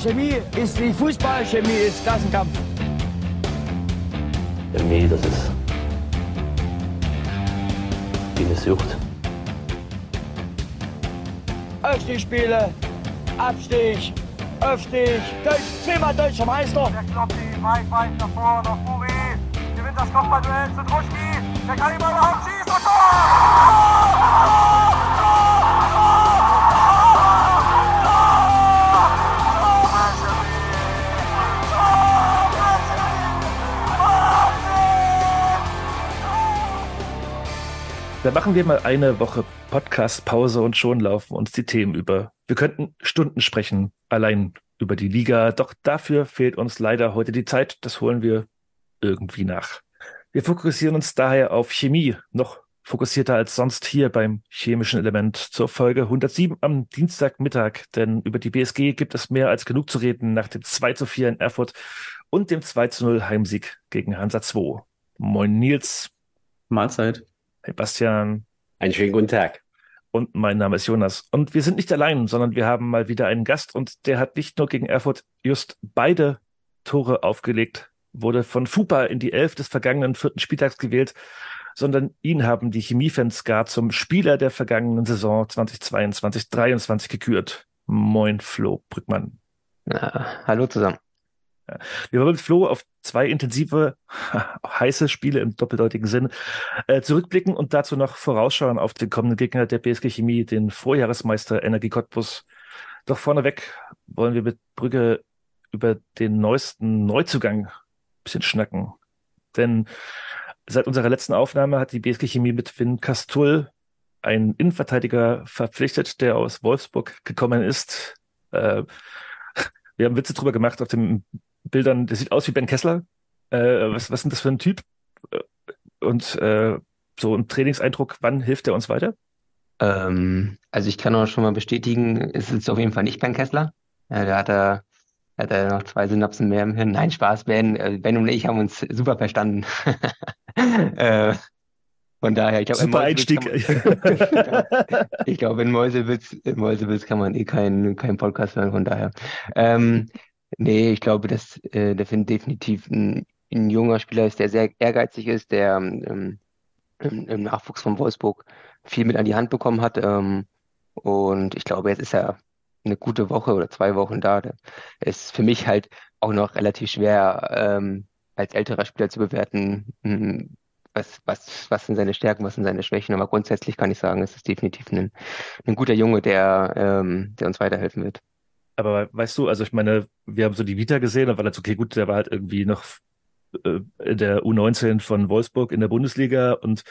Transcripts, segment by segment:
Chemie ist wie Fußball, Chemie ist Klassenkampf. Chemie, das ist wie eine Sucht. Aufstiegsspiele, Abstieg, Aufstieg, Deutsch, zehnmal deutscher Meister. Der Kloppi, weit, weit nach vorne, nach. Gewinnt das Kopfballduell zu Druschki. Der kann ihn überhaupt schießen. Tor! Dann machen wir mal eine Woche Podcast-Pause und schon laufen uns die Themen über. Wir könnten Stunden sprechen, allein über die Liga, doch dafür fehlt uns leider heute die Zeit. Das holen wir irgendwie nach. Wir fokussieren uns daher auf Chemie, noch fokussierter als sonst hier beim chemischen Element zur Folge 107 am Dienstagmittag, denn über die BSG gibt es mehr als genug zu reden nach dem 2 zu 4 in Erfurt und dem 2 zu 0 Heimsieg gegen Hansa 2. Moin Nils. Mahlzeit. Hey Bastian. Einen schönen guten Tag. Und mein Name ist Jonas. Und wir sind nicht allein, sondern wir haben mal wieder einen Gast und der hat nicht nur gegen Erfurt just beide Tore aufgelegt, wurde von Fupa in die Elf des vergangenen vierten Spieltags gewählt, sondern ihn haben die Chemiefans gar zum Spieler der vergangenen Saison 2022-23 gekürt. Moin, Flo Brückmann. Ja, hallo zusammen. Wir wollen mit Flo auf zwei intensive, heiße Spiele im doppeldeutigen Sinn äh, zurückblicken und dazu noch vorausschauen auf den kommenden Gegner der BSG Chemie, den Vorjahresmeister Energie Cottbus. Doch vorneweg wollen wir mit Brügge über den neuesten Neuzugang ein bisschen schnacken. Denn seit unserer letzten Aufnahme hat die BSG Chemie mit Finn Kastull einen Innenverteidiger verpflichtet, der aus Wolfsburg gekommen ist. Äh, wir haben Witze drüber gemacht auf dem Bildern, der sieht aus wie Ben Kessler. Äh, was, was denn das für ein Typ? Und äh, so ein Trainingseindruck, wann hilft er uns weiter? Ähm, also ich kann auch schon mal bestätigen, es ist auf jeden Fall nicht Ben Kessler. Ja, da hat er, hat er noch zwei Synapsen mehr im Hirn. Nein, Spaß, Ben. äh, Ben und ich haben uns super verstanden. äh, von daher, ich glaube, Super Einstieg. ich glaube, in Mäusewitz, in Mäusewitz kann man eh keinen keinen Podcast hören, von daher. Ähm, Nee, ich glaube, dass äh, der Finn definitiv ein, ein junger Spieler ist, der sehr ehrgeizig ist, der ähm, im, im Nachwuchs von Wolfsburg viel mit an die Hand bekommen hat. Ähm, und ich glaube, jetzt ist er eine gute Woche oder zwei Wochen da. Der ist für mich halt auch noch relativ schwer ähm, als älterer Spieler zu bewerten, hm, was, was, was sind seine Stärken, was sind seine Schwächen. Aber grundsätzlich kann ich sagen, es ist definitiv ein, ein guter Junge, der, ähm, der uns weiterhelfen wird. Aber weißt du, also ich meine, wir haben so die Vita gesehen, da war das okay, gut, der war halt irgendwie noch äh, in der U19 von Wolfsburg in der Bundesliga und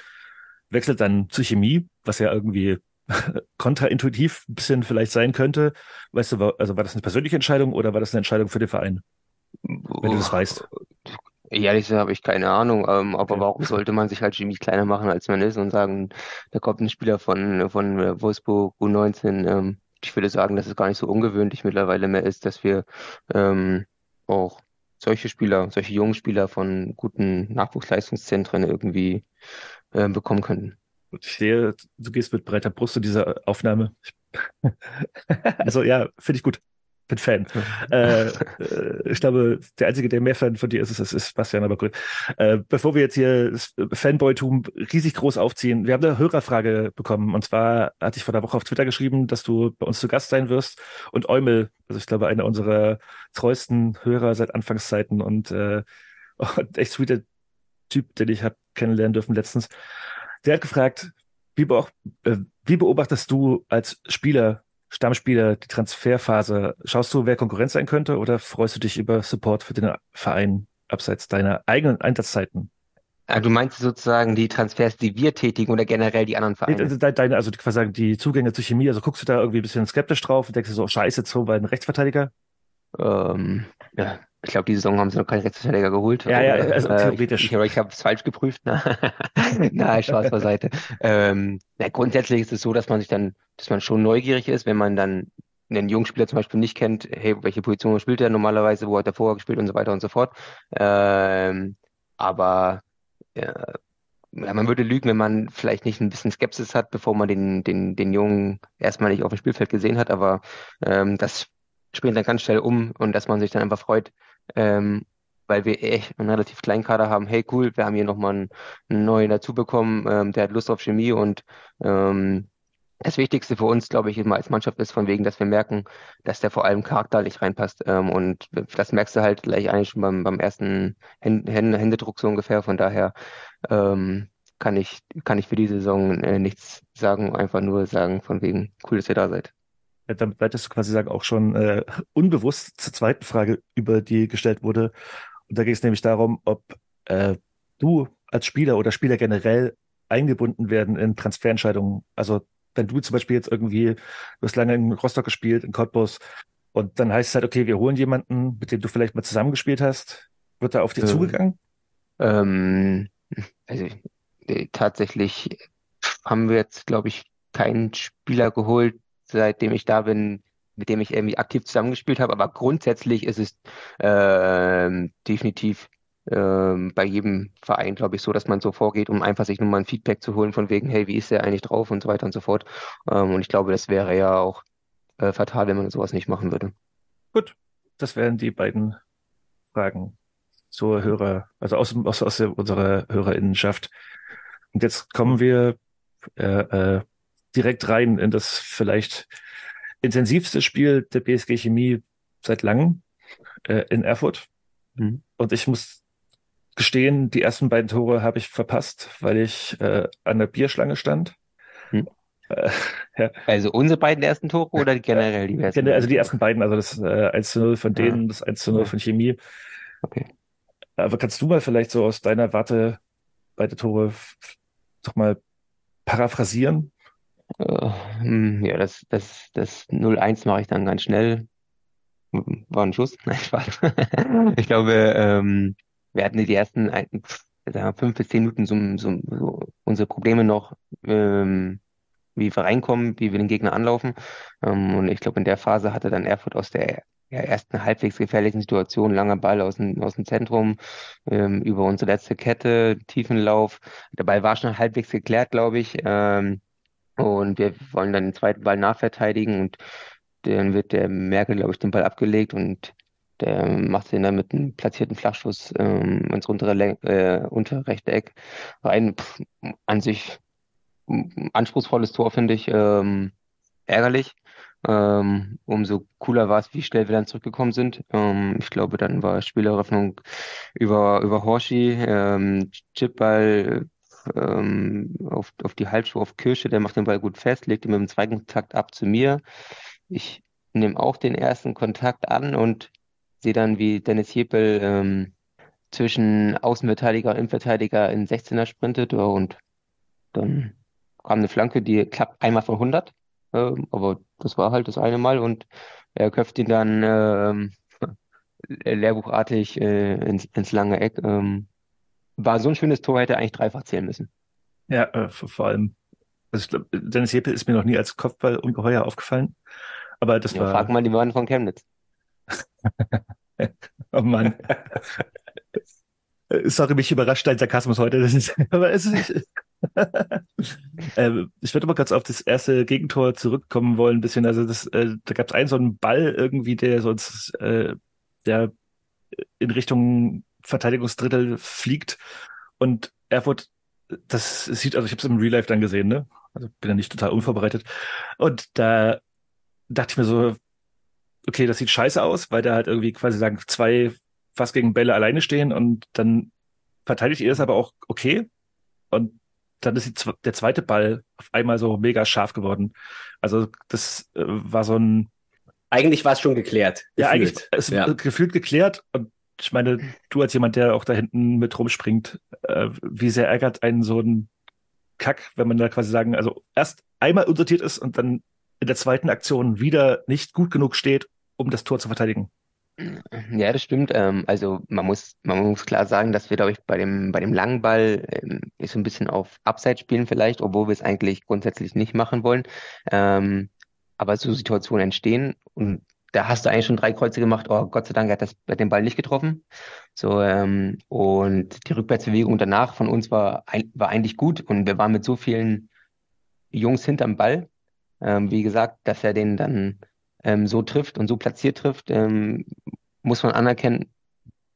wechselt dann zu Chemie, was ja irgendwie kontraintuitiv ein bisschen vielleicht sein könnte. Weißt du, war, also war das eine persönliche Entscheidung oder war das eine Entscheidung für den Verein? Wenn du das weißt. Ehrlich gesagt habe ich keine Ahnung, ähm, aber okay. warum sollte man sich halt Chemie kleiner machen, als man ist und sagen, da kommt ein Spieler von, von Wolfsburg U19, ähm, ich würde sagen, dass es gar nicht so ungewöhnlich mittlerweile mehr ist, dass wir ähm, auch solche Spieler, solche jungen Spieler von guten Nachwuchsleistungszentren irgendwie äh, bekommen können. Ich sehe, du gehst mit breiter Brust zu dieser Aufnahme. also ja, finde ich gut bin Fan. äh, äh, ich glaube, der Einzige, der mehr Fan von dir ist, ist, ist Bastian, aber gut. Äh, bevor wir jetzt hier das Fanboytum riesig groß aufziehen, wir haben eine Hörerfrage bekommen. Und zwar hatte ich vor der Woche auf Twitter geschrieben, dass du bei uns zu Gast sein wirst. Und Eumel, also ich glaube, einer unserer treuesten Hörer seit Anfangszeiten und äh, echt sweeter Typ, den ich habe kennenlernen dürfen letztens, der hat gefragt, wie, beob äh, wie beobachtest du als Spieler Stammspieler, die Transferphase, schaust du, wer Konkurrenz sein könnte oder freust du dich über Support für den Verein abseits deiner eigenen Einsatzzeiten? Ah, du meinst sozusagen die Transfers, die wir tätigen oder generell die anderen Vereine? Deine, also quasi die Zugänge zur Chemie, also guckst du da irgendwie ein bisschen skeptisch drauf und denkst du so, scheiße, so bei einem Rechtsverteidiger? Ähm, ja, ich glaube, die Saison haben sie noch keinen Rechtsverteidiger geholt. Ja, ja, also äh, theoretisch. Ich, ich, ich habe es falsch geprüft. Ne? Nein, Spaß beiseite. ähm, na, grundsätzlich ist es so, dass man sich dann, dass man schon neugierig ist, wenn man dann einen jungen Spieler zum Beispiel nicht kennt, hey, welche Position spielt er normalerweise, wo hat er vorher gespielt und so weiter und so fort. Ähm, aber ja, man würde lügen, wenn man vielleicht nicht ein bisschen Skepsis hat, bevor man den, den, den Jungen erstmal nicht auf dem Spielfeld gesehen hat, aber ähm, das springt dann ganz schnell um und dass man sich dann einfach freut, ähm, weil wir echt einen relativ kleinen Kader haben. Hey, cool, wir haben hier nochmal einen, einen neuen dazu bekommen, ähm, der hat Lust auf Chemie und ähm, das Wichtigste für uns, glaube ich, immer als Mannschaft ist von wegen, dass wir merken, dass der vor allem charakterlich reinpasst. Ähm, und das merkst du halt gleich eigentlich schon beim, beim ersten Händ Händedruck so ungefähr. Von daher ähm, kann ich, kann ich für die Saison äh, nichts sagen, einfach nur sagen von wegen, cool, dass ihr da seid. Damit leitest du quasi sagen auch schon äh, unbewusst zur zweiten Frage, über die gestellt wurde. Und da geht es nämlich darum, ob äh, du als Spieler oder Spieler generell eingebunden werden in Transferentscheidungen. Also wenn du zum Beispiel jetzt irgendwie, du hast lange in Rostock gespielt, in Cottbus, und dann heißt es halt, okay, wir holen jemanden, mit dem du vielleicht mal zusammengespielt hast, wird da auf dich Ähm, zugegangen? Ähm, also äh, tatsächlich haben wir jetzt, glaube ich, keinen Spieler geholt, seitdem ich da bin, mit dem ich irgendwie aktiv zusammengespielt habe. Aber grundsätzlich ist es ähm, definitiv ähm, bei jedem Verein, glaube ich, so, dass man so vorgeht, um einfach sich nur mal ein Feedback zu holen von wegen, hey, wie ist der eigentlich drauf und so weiter und so fort. Ähm, und ich glaube, das wäre ja auch äh, fatal, wenn man sowas nicht machen würde. Gut, das wären die beiden Fragen zur Hörer, also aus, aus, aus unserer Hörerinnenschaft. Und jetzt kommen wir äh, äh, direkt rein in das vielleicht intensivste Spiel der BSG Chemie seit langem äh, in Erfurt. Mhm. Und ich muss gestehen, die ersten beiden Tore habe ich verpasst, weil ich äh, an der Bierschlange stand. Hm. Äh, ja, Also unsere beiden ersten Tore oder generell die ersten also die beiden ersten beiden, also das äh, 1 zu 0 von Ja. denen, das 1 zu 0 Ja. von Chemie. Okay. Aber kannst du mal vielleicht so aus deiner Warte beide Tore doch mal paraphrasieren? Äh, hm, ja, das, das, das 0-1 mache ich dann ganz schnell. War ein Schuss? Nein, Spaß. Ich glaube, ähm, wir hatten die ersten ein, fünf bis zehn Minuten so, so, so unsere Probleme noch, ähm, wie wir reinkommen, wie wir den Gegner anlaufen. Ähm, und ich glaube, in der Phase hatte dann Erfurt aus der ja, ersten halbwegs gefährlichen Situation, langer Ball aus dem, aus dem Zentrum, ähm, über unsere letzte Kette, Tiefenlauf. Der Ball war schon halbwegs geklärt, glaube ich. Ähm, und wir wollen dann den zweiten Ball nachverteidigen und dann wird der Merkel, glaube ich, den Ball abgelegt und der macht den dann mit einem platzierten Flachschuss ähm, ins untere, Len- äh, untere rechte Eck rein. Pff, an sich anspruchsvolles Tor, finde ich. Ähm, ärgerlich. Ähm, umso cooler war es, wie schnell wir dann zurückgekommen sind. Ähm, ich glaube, dann war Spieleröffnung über, über Horschi, ähm, Chipball ähm, auf, auf die Halbschuhe auf Kirsche, der macht den Ball gut fest, legt ihn mit dem zweiten Kontakt ab zu mir. Ich nehme auch den ersten Kontakt an und sehe dann, wie Dennis Jepel ähm, zwischen Außenverteidiger und Innenverteidiger in 16er sprintet und dann kam eine Flanke, die klappt einmal von 100, ähm, aber das war halt das eine Mal und er köpft ihn dann ähm, lehrbuchartig äh, ins, ins lange Eck. Ähm, war so ein schönes Tor, hätte eigentlich dreifach zählen müssen. Ja, äh, vor, allem, also ich glaube, Dennis Jeppel ist mir noch nie als Kopfball ungeheuer aufgefallen. Aber das Ja, war, frag mal die Mann von Chemnitz. oh Mann. Äh, Sorry, mich überrascht dein Sarkasmus heute. Das ist, aber es ist, ähm, ich würde mal kurz auf das erste Gegentor zurückkommen wollen, ein bisschen. Also das, äh, da gab es einen so einen Ball irgendwie, der sonst, äh, der in Richtung Verteidigungsdrittel fliegt und Erfurt, das sieht, also ich habe es im Real Life dann gesehen, ne? Also bin ja nicht total unvorbereitet. Und da dachte ich mir so, okay, das sieht scheiße aus, weil da halt irgendwie quasi sagen, zwei fast gegen Bälle alleine stehen und dann verteidigt ihr das aber auch okay. Und dann ist die, der zweite Ball auf einmal so mega scharf geworden. Also das äh, war so ein, Eigentlich war es schon geklärt. ja, eigentlich gefühlt. ist Ja. gefühlt geklärt. Und ich meine, du als jemand, der auch da hinten mit rumspringt, äh, wie sehr ärgert einen so ein Kack, wenn man da quasi sagen, also erst einmal unsortiert ist und dann in der zweiten Aktion wieder nicht gut genug steht, um das Tor zu verteidigen. Ja, das stimmt. Ähm, also man muss, man muss klar sagen, dass wir, glaube ich, bei dem, bei dem langen Ball ähm, so ein bisschen auf Abseits spielen vielleicht, obwohl wir es eigentlich grundsätzlich nicht machen wollen. Ähm, aber so Situationen entstehen und da hast du eigentlich schon drei Kreuze gemacht. Oh, Gott sei Dank hat das hat den Ball nicht getroffen. So ähm, und die Rückwärtsbewegung danach von uns war war eigentlich gut und wir waren mit so vielen Jungs hinterm Ball, ähm, wie gesagt, dass er den dann ähm, so trifft und so platziert trifft, ähm, muss man anerkennen,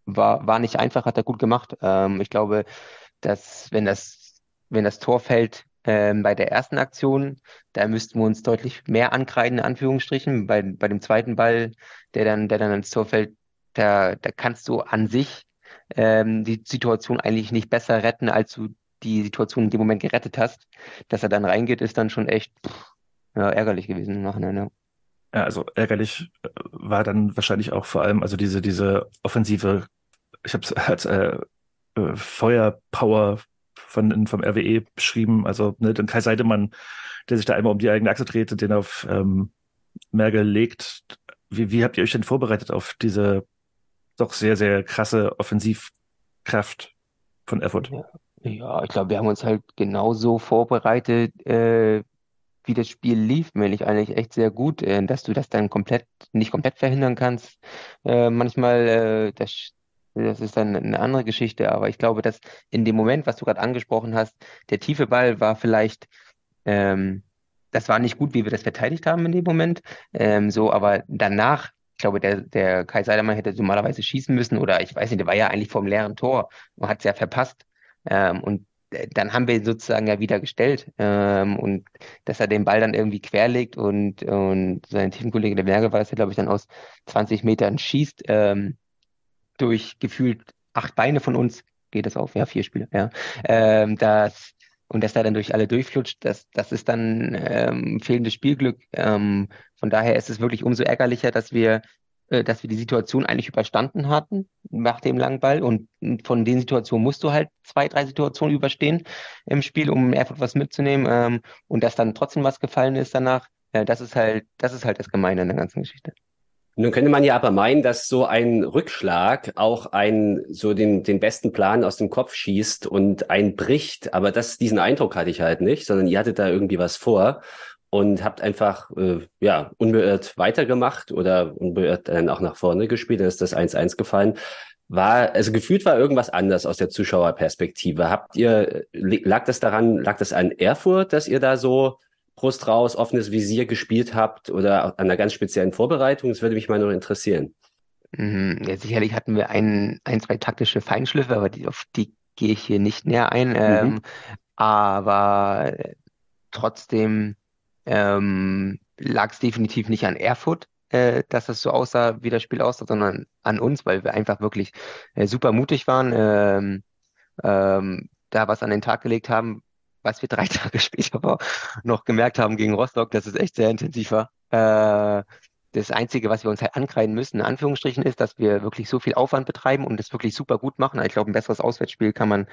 war, war nicht einfach, hat er gut gemacht. Ähm, ich glaube, dass wenn das, wenn das Tor fällt ähm, bei der ersten Aktion, da müssten wir uns deutlich mehr ankreiden, in Anführungsstrichen. Bei, bei dem zweiten Ball, der dann, der dann ins Tor fällt, da, da kannst du an sich ähm, die Situation eigentlich nicht besser retten, als du die Situation in dem Moment gerettet hast. Dass er dann reingeht, ist dann schon echt pff, ja, ärgerlich gewesen im Nachhinein. Ja. Ja, also ärgerlich äh, war dann wahrscheinlich auch vor allem, also diese, diese offensive, ich habe es als äh, äh, Feuerpower von, vom RWE beschrieben, also ne, den Kai Seidemann, der sich da einmal um die eigene Achse dreht und den auf ähm, Merkel legt. Wie, wie habt ihr euch denn vorbereitet auf diese doch sehr, sehr krasse Offensivkraft von Erfurt? Ja, ich glaube, wir haben uns halt genauso vorbereitet, äh, wie das Spiel lief, meine ich eigentlich echt sehr gut, äh, dass du das dann komplett, nicht komplett verhindern kannst. Äh, manchmal, äh, das, das ist dann eine andere Geschichte, aber ich glaube, dass in dem Moment, was du gerade angesprochen hast, der tiefe Ball war vielleicht, ähm, das war nicht gut, wie wir das verteidigt haben in dem Moment. Ähm, so, aber danach, ich glaube, der, der Kai Seidermann hätte normalerweise schießen müssen oder ich weiß nicht, der war ja eigentlich vom leeren Tor und hat es ja verpasst. Ähm, und dann haben wir ihn sozusagen ja wieder gestellt. Ähm, und dass er den Ball dann irgendwie querlegt und, und sein Teamkollege der Merkel war das ja, glaube ich, dann aus 20 Metern schießt, ähm, durch gefühlt acht Beine von uns, geht das auf, ja, vier Spiele, ja. Ähm, das, und dass er dann durch alle durchflutscht, das, das ist dann ähm, fehlendes Spielglück. Ähm, von daher ist es wirklich umso ärgerlicher, dass wir äh, dass wir die Situation eigentlich überstanden hatten nach dem langen Ball. Und von den Situationen musst du halt zwei, drei Situationen überstehen im Spiel, um einfach was mitzunehmen. Ähm, und dass dann trotzdem was gefallen ist danach, äh, das ist halt, das ist halt das Gemeine in der ganzen Geschichte. Nun könnte man ja aber meinen, dass so ein Rückschlag auch ein, so den, den besten Plan aus dem Kopf schießt und einen bricht. Aber das, diesen Eindruck hatte ich halt nicht, sondern ihr hattet da irgendwie was vor und habt einfach äh, ja unbeirrt weitergemacht oder unbeirrt dann auch nach vorne gespielt, dann ist das 1-1 gefallen. War, also gefühlt war irgendwas anders aus der Zuschauerperspektive. Habt ihr, lag das daran, lag das an Erfurt, dass ihr da so Brust raus, offenes Visier gespielt habt oder an einer ganz speziellen Vorbereitung? Das würde mich mal noch interessieren. Mhm, ja, sicherlich hatten wir ein, ein, zwei taktische Feinschliffe, aber die, auf die gehe ich hier nicht näher ein. Mhm. Ähm, aber trotzdem ähm, lag es definitiv nicht an Erfurt, äh, dass es so aussah, wie das Spiel aussah, sondern an uns, weil wir einfach wirklich äh, super mutig waren, ähm, ähm, da was an den Tag gelegt haben, was wir drei Tage später noch gemerkt haben gegen Rostock, dass es echt sehr intensiv war. Äh, das Einzige, was wir uns halt ankreiden müssen, in Anführungsstrichen, ist, dass wir wirklich so viel Aufwand betreiben und das wirklich super gut machen. Ich glaube, ein besseres Auswärtsspiel kann man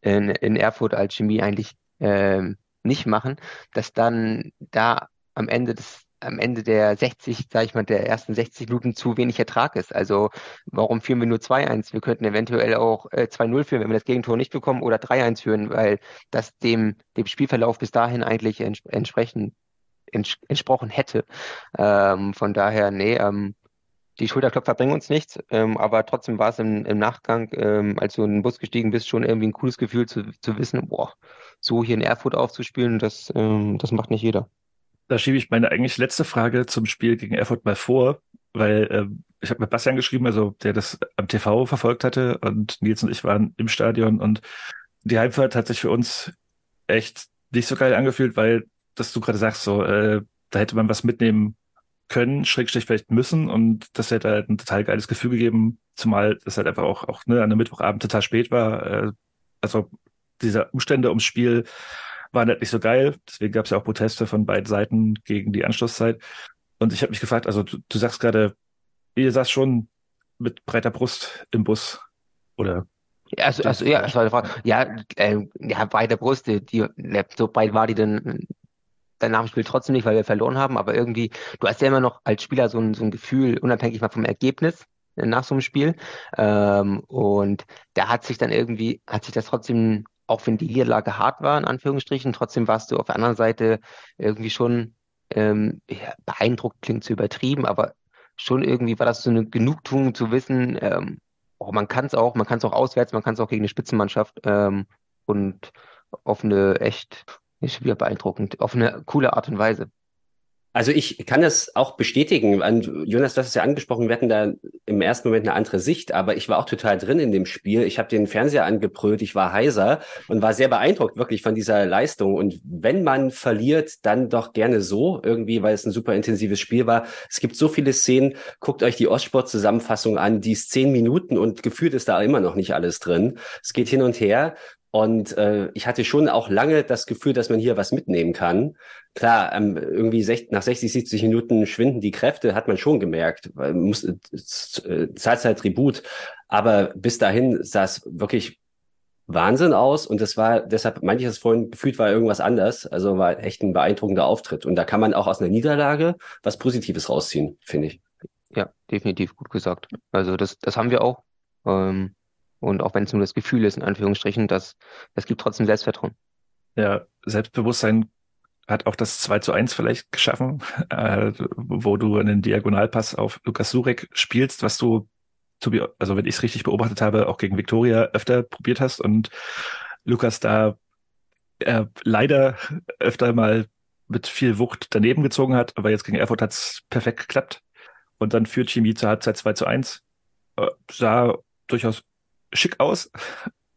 in, in Erfurt als Chemie eigentlich ähm, nicht machen, dass dann da am Ende des am Ende der 60, sage ich mal, der ersten 60 Minuten zu wenig Ertrag ist. Also warum führen wir nur 2-1? Wir könnten eventuell auch äh, 2-0 führen, wenn wir das Gegentor nicht bekommen, oder 3-1 führen, weil das dem, dem Spielverlauf bis dahin eigentlich ents entsprechend ents entsprochen hätte. Ähm, von daher, nee, ähm, die Schulterklopfer bringen uns nichts, ähm, aber trotzdem war es im, im Nachgang, ähm, als du in den Bus gestiegen bist, schon irgendwie ein cooles Gefühl zu, zu wissen, boah, so hier in Erfurt aufzuspielen, das, ähm, das macht nicht jeder. Da schiebe ich meine eigentlich letzte Frage zum Spiel gegen Erfurt mal vor, weil äh, ich habe mit Bastian geschrieben, also der das am TV verfolgt hatte und Nils und ich waren im Stadion und die Heimfahrt hat sich für uns echt nicht so geil angefühlt, weil, dass du gerade sagst, so, äh, da hätte man was mitnehmen können, Schrägstrich vielleicht müssen und das hätte halt ein total geiles Gefühl gegeben, zumal das halt einfach auch, auch ne, an einem Mittwochabend total spät war. Äh, also diese Umstände ums Spiel waren halt nicht so geil. Deswegen gab es ja auch Proteste von beiden Seiten gegen die Anschlusszeit. Und ich habe mich gefragt, also du, du sagst gerade, ihr saß schon mit breiter Brust im Bus, oder? Also, also ja, das war die Frage. Ja, äh, ja, breiter Brust, die, die, so breit war die dann dann nach dem Spiel trotzdem nicht, weil wir verloren haben, aber irgendwie, du hast ja immer noch als Spieler so ein, so ein Gefühl, unabhängig mal vom Ergebnis äh, nach so einem Spiel. Ähm, und da hat sich dann irgendwie, hat sich das trotzdem auch wenn die Niederlage hart war, in Anführungsstrichen, trotzdem warst du auf der anderen Seite irgendwie schon ähm, ja, beeindruckt, klingt zu übertrieben, aber schon irgendwie war das so eine Genugtuung zu wissen, ähm, oh, man kann es auch, man kann es auch auswärts, man kann es auch gegen eine Spitzenmannschaft ähm, und auf eine echt, ist wieder beeindruckend, auf eine coole Art und Weise. Also ich kann das auch bestätigen. Und Jonas, du hast es ja angesprochen, wir hatten da im ersten Moment eine andere Sicht, aber ich war auch total drin in dem Spiel. Ich habe den Fernseher angebrüllt, ich war heiser und war sehr beeindruckt wirklich von dieser Leistung. Und wenn man verliert, dann doch gerne so irgendwie, weil es ein super intensives Spiel war. Es gibt so viele Szenen. Guckt euch die Ostsport-Zusammenfassung an, die ist zehn Minuten und gefühlt ist da immer noch nicht alles drin. Es geht hin und her. Und äh, ich hatte schon auch lange das Gefühl, dass man hier was mitnehmen kann. Klar, ähm, irgendwie sech, nach 60, 70 Minuten schwinden die Kräfte, hat man schon gemerkt. Weil muss äh, zahlt halt Tribut. Aber bis dahin sah es wirklich Wahnsinn aus. Und das war, deshalb meinte ich das vorhin, gefühlt war irgendwas anders. Also war echt ein beeindruckender Auftritt. Und da kann man auch aus einer Niederlage was Positives rausziehen, finde ich. Ja, definitiv gut gesagt. Also das, das haben wir auch. Ähm und auch wenn es nur das Gefühl ist, in Anführungsstrichen, das, das gibt trotzdem Selbstvertrauen. Ja, Selbstbewusstsein hat auch das 2 zu 1 vielleicht geschaffen, äh, wo du einen Diagonalpass auf Lukas Surek spielst, was du, also wenn ich es richtig beobachtet habe, auch gegen Viktoria öfter probiert hast und Lukas da äh, leider öfter mal mit viel Wucht daneben gezogen hat, aber jetzt gegen Erfurt hat es perfekt geklappt. Und dann führt Chemie zur Halbzeit 2 zu 1. Äh, sah durchaus schick aus.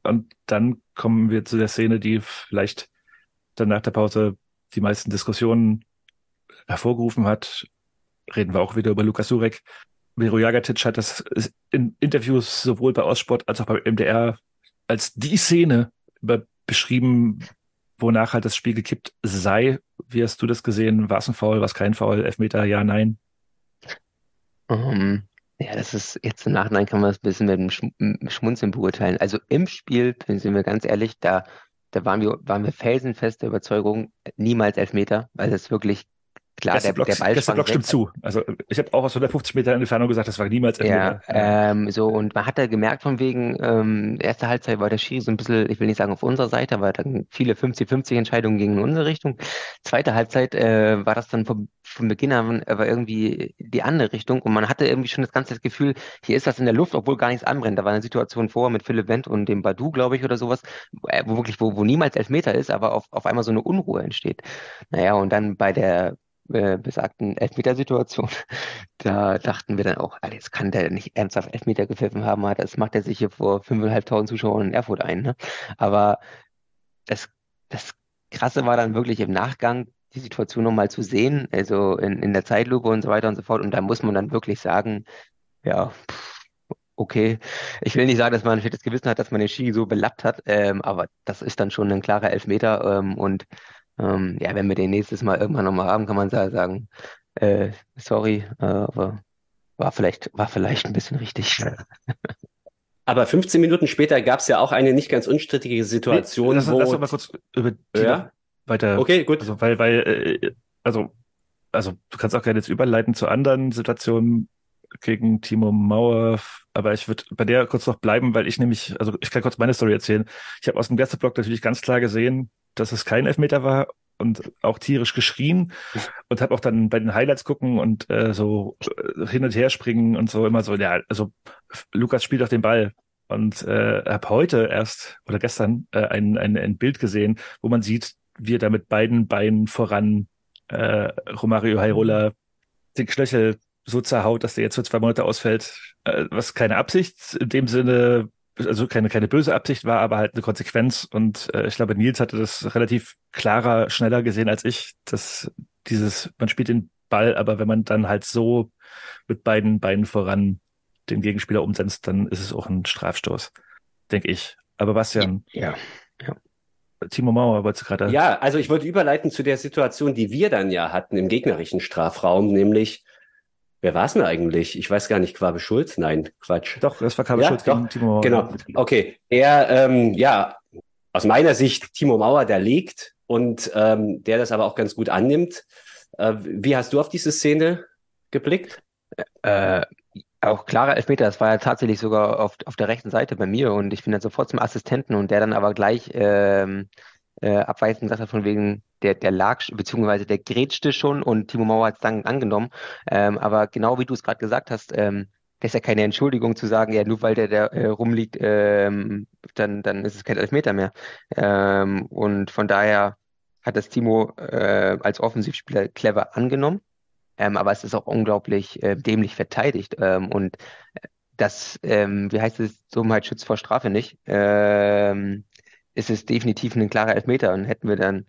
Und dann kommen wir zu der Szene, die vielleicht dann nach der Pause die meisten Diskussionen hervorgerufen hat. Reden wir auch wieder über Lukas Surek. Miro Jagatic hat das in Interviews sowohl bei Ostsport als auch bei MDR als die Szene beschrieben, wonach halt das Spiel gekippt sei. Wie hast du das gesehen? War es ein Foul, war es kein Foul? Elfmeter, ja, nein? Um, ähm, ja, das ist jetzt im Nachhinein kann man das ein bisschen mit dem Sch Schmunzeln beurteilen. Also im Spiel, sind wir ganz ehrlich, da, da waren wir, waren wir felsenfest der Überzeugung, niemals Elfmeter, weil es wirklich Klar, der, Block, der Ball der Block stimmt zu. Also ich habe auch aus 150 Meter Entfernung gesagt, das war niemals Ja, ähm, so und man hat da gemerkt von wegen, ähm, erste Halbzeit war der Schiri so ein bisschen, ich will nicht sagen auf unserer Seite, aber dann viele 50-50 Entscheidungen gingen in unsere Richtung. Zweite Halbzeit äh, war das dann vom, von Beginn an aber irgendwie die andere Richtung und man hatte irgendwie schon das ganze Gefühl, hier ist das in der Luft, obwohl gar nichts anbrennt. Da war eine Situation vor mit Philipp Wendt und dem Badu, glaube ich, oder sowas, äh, wo wirklich, wo, wo niemals Elfmeter ist, aber auf, auf einmal so eine Unruhe entsteht. Naja, und dann bei der äh, besagten Elfmetersituation, da dachten wir dann auch, jetzt kann der nicht ernsthaft Elfmeter gepfiffen haben, das macht er sich hier vor 5.500 Zuschauern in Erfurt ein. Ne? Aber das, das Krasse war dann wirklich im Nachgang, die Situation nochmal zu sehen, also in, in der Zeitlupe und so weiter und so fort. Und da muss man dann wirklich sagen, ja, okay, ich will nicht sagen, dass man ein schlechtes Gewissen hat, dass man den Ski so belappt hat, ähm, aber das ist dann schon ein klarer Elfmeter ähm, und ähm, ja, wenn wir den nächstes Mal irgendwann nochmal haben, kann man sagen, äh, sorry, äh, aber war vielleicht, war vielleicht ein bisschen richtig. Aber 15 Minuten später gab es ja auch eine nicht ganz unstrittige Situation, nee, lass, wo... Lass uns mal kurz über die ja? weiter... Okay, gut. Also, weil, weil, äh, also, also du kannst auch gerne jetzt überleiten zu anderen Situationen gegen Timo Mauer, aber ich würde bei der kurz noch bleiben, weil ich nämlich, also ich kann kurz meine Story erzählen. Ich habe aus dem Gästeblock natürlich ganz klar gesehen, dass es kein Elfmeter war und auch tierisch geschrien und habe auch dann bei den Highlights gucken und äh, so äh, hin und her springen und so immer so, ja, also Lukas spielt auf den Ball. Und äh, habe heute erst oder gestern äh, ein, ein, ein Bild gesehen, wo man sieht, wie er da mit beiden Beinen voran äh, Romario Hairola den Knöchel so zerhaut, dass der jetzt für zwei Monate ausfällt, äh, was keine Absicht in dem Sinne also keine, keine böse Absicht war, aber halt eine Konsequenz. Und äh, ich glaube, Nils hatte das relativ klarer, schneller gesehen als ich, dass dieses, man spielt den Ball, aber wenn man dann halt so mit beiden Beinen voran den Gegenspieler umsetzt, dann ist es auch ein Strafstoß, denke ich. Aber Bastian. Ja, ja. Timo Mauer wolltest du gerade. Ja, also ich wollte überleiten zu der Situation, die wir dann ja hatten im gegnerischen Strafraum, nämlich Wer war es denn eigentlich? Ich weiß gar nicht, Quabe Schulz? Nein, Quatsch. Doch, das war Quabe ja, Schulz doch. gegen Timo Mauer. Genau, okay. Er, ähm, ja, aus meiner Sicht Timo Mauer, der legt und ähm, der das aber auch ganz gut annimmt. Äh, wie hast du auf diese Szene geblickt? Äh, auch klarer Elfmeter, das war ja tatsächlich sogar auf, auf der rechten Seite bei mir und ich bin dann sofort zum Assistenten und der dann aber gleich ähm, äh, abweisend gesagt hat, von wegen, der, der lag, beziehungsweise der grätschte schon und Timo Mauer hat es dann angenommen. Ähm, aber genau wie du es gerade gesagt hast, ähm, das ist ja keine Entschuldigung zu sagen, ja, nur weil der, der äh, rumliegt, ähm, dann, dann ist es kein Elfmeter mehr. Ähm, und von daher hat das Timo äh, als Offensivspieler clever angenommen. Ähm, aber es ist auch unglaublich äh, dämlich verteidigt. Ähm, und das, ähm, wie heißt es, Dummheit schützt vor Strafe nicht, ähm, ist es definitiv ein klarer Elfmeter. Und hätten wir dann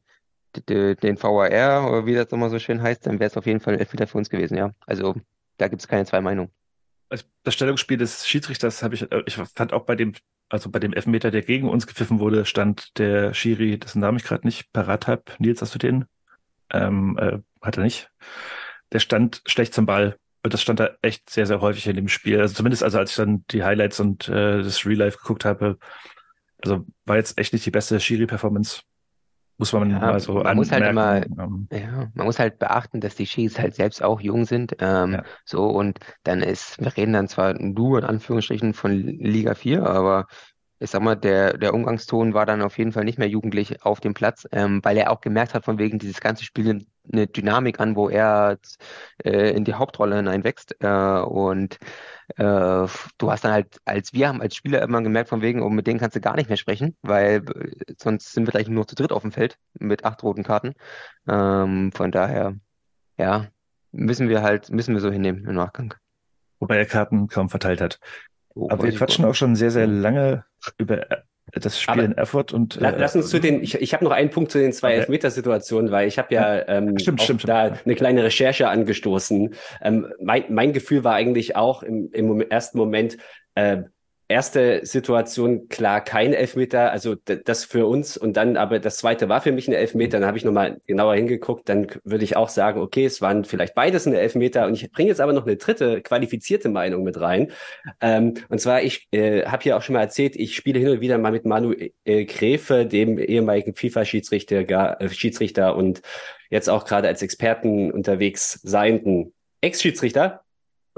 den VAR, oder wie das immer so schön heißt, dann wäre es auf jeden Fall ein Elfmeter für uns gewesen, ja. Also da gibt es keine zwei Meinungen. Das Stellungsspiel des Schiedsrichters habe ich, äh, ich fand auch bei dem, also bei dem Elfmeter, der gegen uns gepfiffen wurde, stand der Schiri, dessen Namen ich gerade nicht parat habe. Nils, hast du den? Ähm, äh, hat er nicht. Der stand schlecht zum Ball. Und das stand da echt sehr, sehr häufig in dem Spiel. Also zumindest also als ich dann die Highlights und äh, das Real Life geguckt habe, also war jetzt echt nicht die beste Schiri-Performance. Muss man Ja, mal so man muss halt immer, anmerken. Ähm, ja, man muss halt beachten, dass die Schiris halt selbst auch jung sind. Ähm, Ja. so und dann ist, wir reden dann zwar nur in Anführungsstrichen von Liga 4, aber ich sag mal, der, der Umgangston war dann auf jeden Fall nicht mehr jugendlich auf dem Platz, ähm, weil er auch gemerkt hat, von wegen dieses ganze Spiel eine Dynamik an, wo er äh, in die Hauptrolle hineinwächst. Äh, und äh, du hast dann halt, als wir haben als Spieler immer gemerkt, von wegen, oh, mit denen kannst du gar nicht mehr sprechen, weil äh, sonst sind wir gleich nur zu dritt auf dem Feld mit acht roten Karten. Ähm, von daher, ja, müssen wir halt, müssen wir so hinnehmen im Nachgang. wobei er Karten kaum verteilt hat. So, Aber wir quatschen auch schon sehr, sehr lange über das Spiel Aber in Erfurt und äh, Lass uns zu den, ich, ich habe noch einen Punkt zu den zwei Okay. Elfmetersituationen, weil ich habe ja ähm, Stimmt, stimmt, stimmt. da eine kleine Recherche angestoßen. Ähm, mein, mein Gefühl war eigentlich auch im, im ersten Moment, äh, erste Situation klar kein Elfmeter, also das für uns und dann aber das zweite war für mich ein Elfmeter, dann habe ich nochmal genauer hingeguckt, dann würde ich auch sagen, okay, es waren vielleicht beides ein Elfmeter und ich bringe jetzt aber noch eine dritte qualifizierte Meinung mit rein. Ähm, und zwar, ich äh, habe hier auch schon mal erzählt, ich spiele hin und wieder mal mit Manu äh, Gräfe, dem ehemaligen FIFA-Schiedsrichter äh, Schiedsrichter und jetzt auch gerade als Experten unterwegs seienden Ex-Schiedsrichter.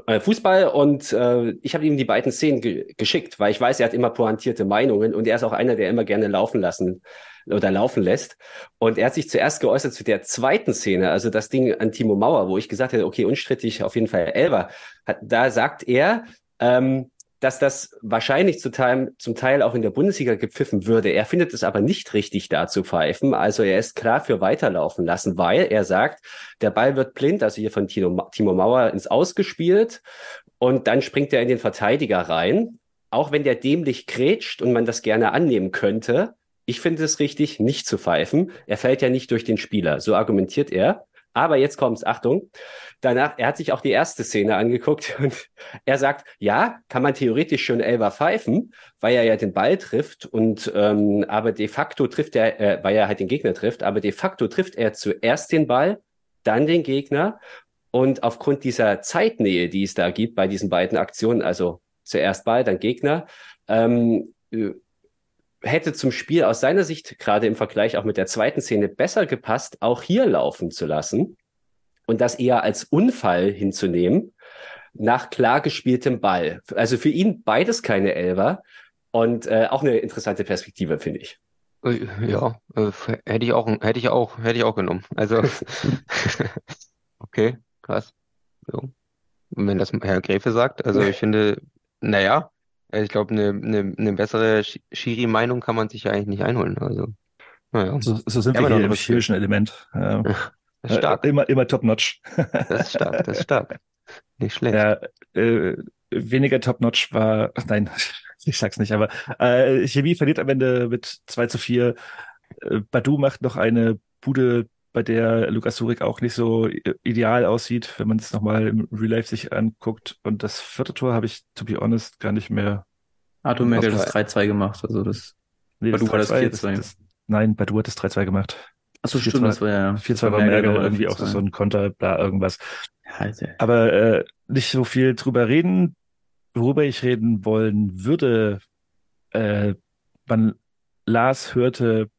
Äh, Fußball und äh, ich habe ihm die beiden Szenen ge geschickt, weil ich weiß, er hat immer pointierte Meinungen und er ist auch einer, der immer gerne laufen lassen oder laufen lässt. Und er hat sich zuerst geäußert zu der zweiten Szene, also das Ding an Timo Mauer, wo ich gesagt hätte, okay, unstrittig auf jeden Fall Elber. Hat, da sagt er, ähm, dass das wahrscheinlich zum Teil, zum Teil auch in der Bundesliga gepfiffen würde. Er findet es aber nicht richtig, da zu pfeifen. Also er ist klar für weiterlaufen lassen, weil er sagt, der Ball wird blind, also hier von Timo, Timo Mauer ins Ausgespielt und dann springt er in den Verteidiger rein. Auch wenn der dämlich grätscht und man das gerne annehmen könnte, ich finde es richtig, nicht zu pfeifen. Er fällt ja nicht durch den Spieler. So argumentiert er. Aber jetzt kommt's, Achtung. Danach, er hat sich auch die erste Szene angeguckt und er sagt, ja, kann man theoretisch schon Elber pfeifen, weil er ja den Ball trifft und ähm, aber de facto trifft er, äh, weil er halt den Gegner trifft, aber de facto trifft er zuerst den Ball, dann den Gegner und aufgrund dieser Zeitnähe, die es da gibt bei diesen beiden Aktionen, also zuerst Ball, dann Gegner, ähm, äh, hätte zum Spiel aus seiner Sicht gerade im Vergleich auch mit der zweiten Szene besser gepasst, auch hier laufen zu lassen und das eher als Unfall hinzunehmen nach klar gespieltem Ball. Also für ihn beides keine Elber und äh, auch eine interessante Perspektive, finde ich. Äh, Ja, äh, hätte ich auch, hätte ich auch, hätte ich auch genommen. Also, okay, krass. So. Und wenn das Herr Gräfe sagt, also ich finde, naja, ich glaube, eine, eine, eine bessere Sch- Schiri-Meinung kann man sich ja eigentlich nicht einholen. Also, naja, so, so sind Ja, wir hier im eine Rückkehr. chirischen Element. Äh, das ist stark. äh, immer, immer top-notch. Das ist stark, das ist stark. Nicht schlecht. Ja, äh, weniger top-notch war, nein, ich sag's nicht, aber äh, Chemie verliert am Ende mit 2 zu 4. Äh, Badu macht noch eine Bude, bei der Lukas Surik auch nicht so ideal aussieht, wenn man es nochmal im Real Life sich anguckt. Und das vierte Tor habe ich, to be honest, gar nicht mehr. Merkel hat Auf- das 3-2 gemacht, also das. Nee, Badu war das 3-2, 4-2. das- Nein, Badu hat das 3-2 gemacht. Achso, 4-2. stimmt, das war ja. 4-2 war Merkel irgendwie auch 4-2. so ein Konter, bla, irgendwas. Alter. Aber äh, nicht so viel drüber reden. Worüber ich reden wollen würde, äh, man las, hörte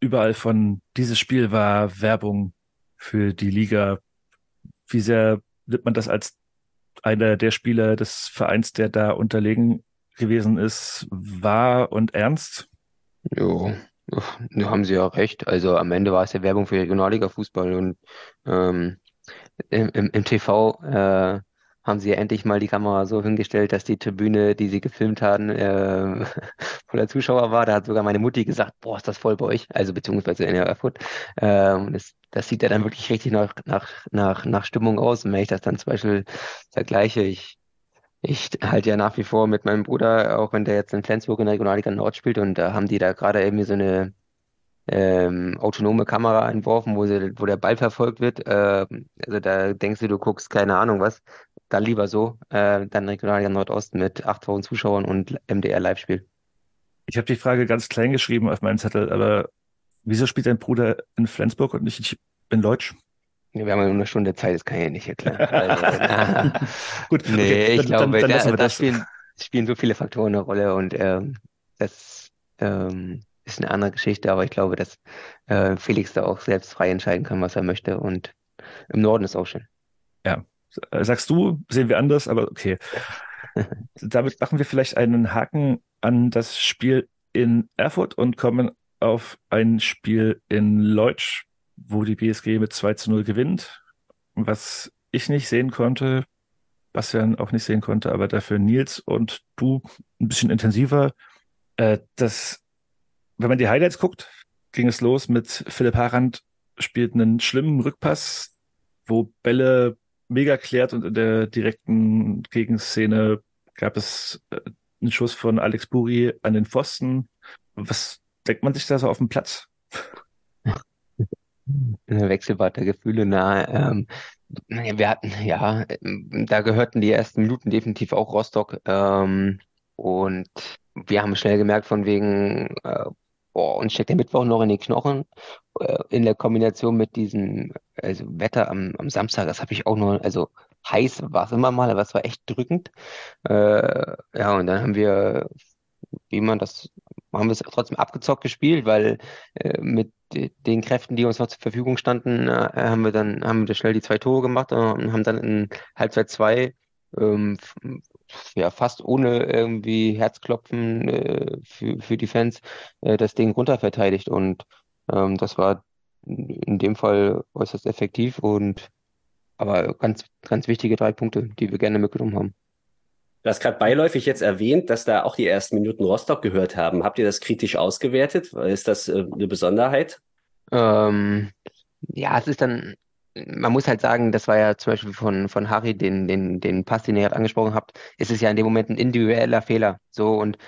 überall von, dieses Spiel war Werbung für die Liga. Wie sehr nimmt man das als einer der Spieler des Vereins, der da unterlegen gewesen ist, wahr und ernst? Jo, da haben Sie ja recht. Also am Ende war es ja Werbung für Regionalliga-Fußball und ähm, im, im, im TV äh, haben sie ja endlich mal die Kamera so hingestellt, dass die Tribüne, die sie gefilmt haben, äh, voller Zuschauer war. Da hat sogar meine Mutti gesagt, boah, ist das voll bei euch, also beziehungsweise in Erfurt. Ähm, das, das sieht ja dann wirklich richtig nach, nach, nach, nach Stimmung aus. Und wenn ich das dann zum Beispiel vergleiche, ich ich halte ja nach wie vor mit meinem Bruder, auch wenn der jetzt in Flensburg in der Regionalliga Nord spielt und da haben die da gerade irgendwie so eine ähm, autonome Kamera entworfen, wo, sie, wo der Ball verfolgt wird. Ähm, also da denkst du, du guckst keine Ahnung was. Dann lieber so, äh, dann Regionalliga Nordost mit 8000 Zuschauern und MDR Live-Spiel. Ich habe die Frage ganz klein geschrieben auf meinem Zettel, aber wieso spielt dein Bruder in Flensburg und nicht in Leutsch? Wir haben ja nur eine Stunde Zeit, das kann ich ja nicht erklären. Also, Gut, nee, okay, ich dann, glaube, dann, dann da, da spielen, spielen so viele Faktoren eine Rolle und ähm, das ähm, ist eine andere Geschichte, aber ich glaube, dass äh, Felix da auch selbst frei entscheiden kann, was er möchte und im Norden ist auch schön. Ja, sagst du, sehen wir anders, aber okay. Damit machen wir vielleicht einen Haken an das Spiel in Erfurt und kommen auf ein Spiel in Leutsch, wo die BSG mit 2 zu 0 gewinnt. Was ich nicht sehen konnte, Bastian auch nicht sehen konnte, aber dafür Nils und du ein bisschen intensiver. Äh, das, wenn man die Highlights guckt, ging es los mit Philipp Harand spielt einen schlimmen Rückpass, wo Bälle mega klärt und in der direkten Gegenszene gab es äh, einen Schuss von Alex Buri an den Pfosten. Was denkt man sich da so auf dem Platz? Eine Wechselbad der Gefühle nahe. Ähm, wir hatten, ja, da gehörten die ersten Minuten definitiv auch Rostock. Ähm, und wir haben schnell gemerkt, von wegen, äh, boah, uns steckt der Mittwoch noch in die Knochen. Äh, in der Kombination mit diesem also Wetter am, am Samstag, das habe ich auch noch, also heiß war es immer mal, aber es war echt drückend. Äh, ja, und dann haben wir, wie man das, haben wir es trotzdem abgezockt gespielt, weil äh, mit den Kräften, die uns noch zur Verfügung standen, äh, haben wir dann, haben wir schnell die zwei Tore gemacht und haben dann in Halbzeit zwei ähm, ja, fast ohne irgendwie Herzklopfen äh, für, für die Fans äh, das Ding runterverteidigt. Und ähm, das war in dem Fall äußerst effektiv und aber ganz, ganz wichtige drei Punkte, die wir gerne mitgenommen haben. Du hast gerade beiläufig jetzt erwähnt, dass da auch die ersten Minuten Rostock gehört haben. Habt ihr das kritisch ausgewertet? Ist das äh, eine Besonderheit? Ähm, ja, es ist dann, man muss halt sagen, das war ja zum Beispiel von, von Harry, den, den, den Pass, den ihr gerade angesprochen habt, ist es ja in dem Moment ein individueller Fehler. So und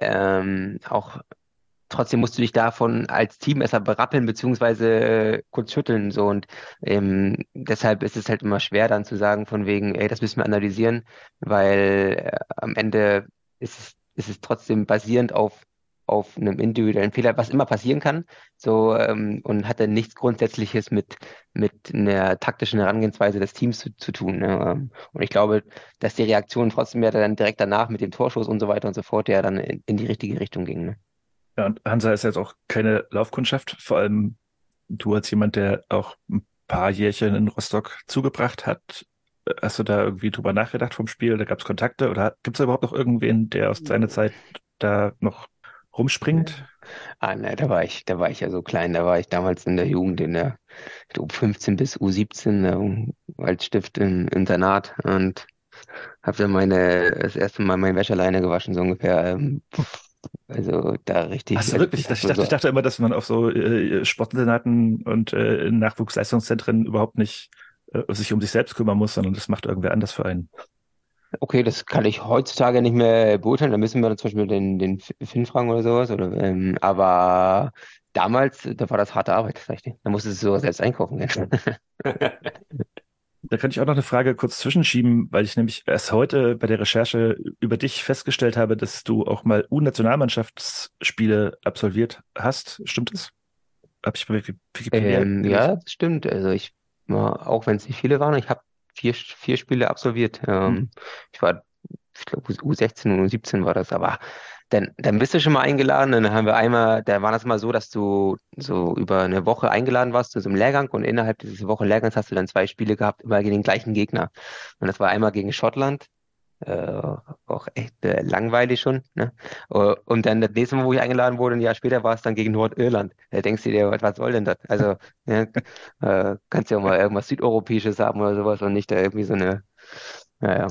ähm, auch trotzdem musst du dich davon als Team erstmal berappeln, beziehungsweise äh, kurz schütteln. So und ähm, deshalb ist es halt immer schwer dann zu sagen, von wegen, ey, das müssen wir analysieren, weil äh, am Ende ist es, ist es trotzdem basierend auf auf einem individuellen Fehler, was immer passieren kann, so ähm, und hat dann nichts Grundsätzliches mit mit einer taktischen Herangehensweise des Teams zu, zu tun. Ne? Ähm, Und ich glaube, dass die Reaktion trotzdem ja dann direkt danach mit dem Torschuss und so weiter und so fort ja dann in, in die richtige Richtung ging. Ne? Ja, und Hansa ist jetzt auch keine Laufkundschaft, vor allem du als jemand, der auch ein paar Jährchen in Rostock zugebracht hat. Hast du da irgendwie drüber nachgedacht vom Spiel? Da gab es Kontakte oder gibt es überhaupt noch irgendwen, der aus seiner Zeit da noch rumspringt? Ah, ne, da war ich, da war ich ja so klein, da war ich damals in der Jugend in der ich glaub, 15 bis U17 äh, Waldstift im Internat und habe dann meine das erste Mal mein Wäsche alleine gewaschen, so ungefähr. Ähm, also da richtig. Hast du wirklich? Ich dachte, ich dachte immer, dass man auf so äh, Sportinternaten und äh, Nachwuchsleistungszentren überhaupt nicht äh, sich um sich selbst kümmern muss, sondern das macht irgendwer anders für einen. Okay, das kann ich heutzutage nicht mehr beurteilen. Da müssen wir dann zum Beispiel den, den Finn fragen oder sowas. Oder, ähm, aber damals, da war das harte Arbeit, dir. Da musstest du sogar selbst einkaufen gehen. Da könnte ich auch noch eine Frage kurz zwischenschieben, weil ich nämlich erst heute bei der Recherche über dich festgestellt habe, dass du auch mal U-Nationalmannschaftsspiele absolviert hast. Stimmt das? Habe ich bei Wikipedia Ähm, ja, das stimmt. Also ich war, auch wenn es nicht viele waren, ich habe vier, vier Spiele absolviert. Ähm, ich war, ich glaube, U16 und U17 war das, aber dann, dann bist du schon mal eingeladen. Dann haben wir einmal, da war das mal so, dass du so über eine Woche eingeladen warst zu so einem Lehrgang und innerhalb dieser Woche Lehrgangs hast du dann zwei Spiele gehabt, immer gegen den gleichen Gegner. Und das war einmal gegen Schottland. Äh, auch echt äh, langweilig schon. Ne? Äh, Und dann das nächste Mal, wo ich eingeladen wurde, ein Jahr später, war es dann gegen Nordirland. Da denkst du dir, was soll denn das? Also, ja, äh, kannst ja auch mal irgendwas Südeuropäisches haben oder sowas und nicht da irgendwie so eine Ja, ja.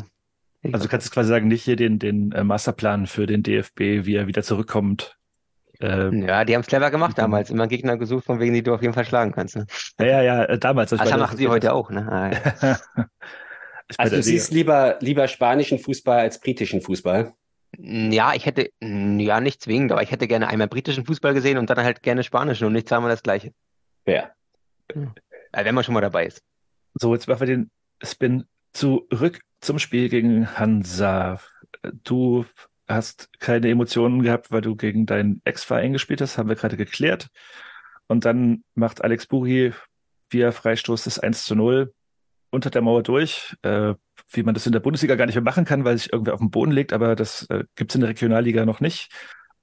Ich Also du kannst quasi sagen, nicht hier den, den äh, Masterplan für den DFB, wie er wieder zurückkommt. Äh, ja, die haben es clever gemacht damals. Immer Gegner gesucht, von wegen, die du auf jeden Fall schlagen kannst. Ne? ja, ja, ja, äh, damals. ich Das machen sie heute auch. Ne? Ah, ja. Also du siehst lieber, lieber spanischen Fußball als britischen Fußball. Ja, ich hätte, ja, nicht zwingend, aber ich hätte gerne einmal britischen Fußball gesehen und dann halt gerne spanischen und nicht zweimal das gleiche. Ja. Äh, wenn man schon mal dabei ist. So, jetzt machen wir den Spin zurück zum Spiel gegen Hansa. Du hast keine Emotionen gehabt, weil du gegen deinen Ex-Verein gespielt hast, haben wir gerade geklärt. Und dann macht Alex Buri via Freistoß das 1 zu 0 unter der Mauer durch, äh, wie man das in der Bundesliga gar nicht mehr machen kann, weil sich irgendwer auf den Boden legt, aber das äh, gibt es in der Regionalliga noch nicht.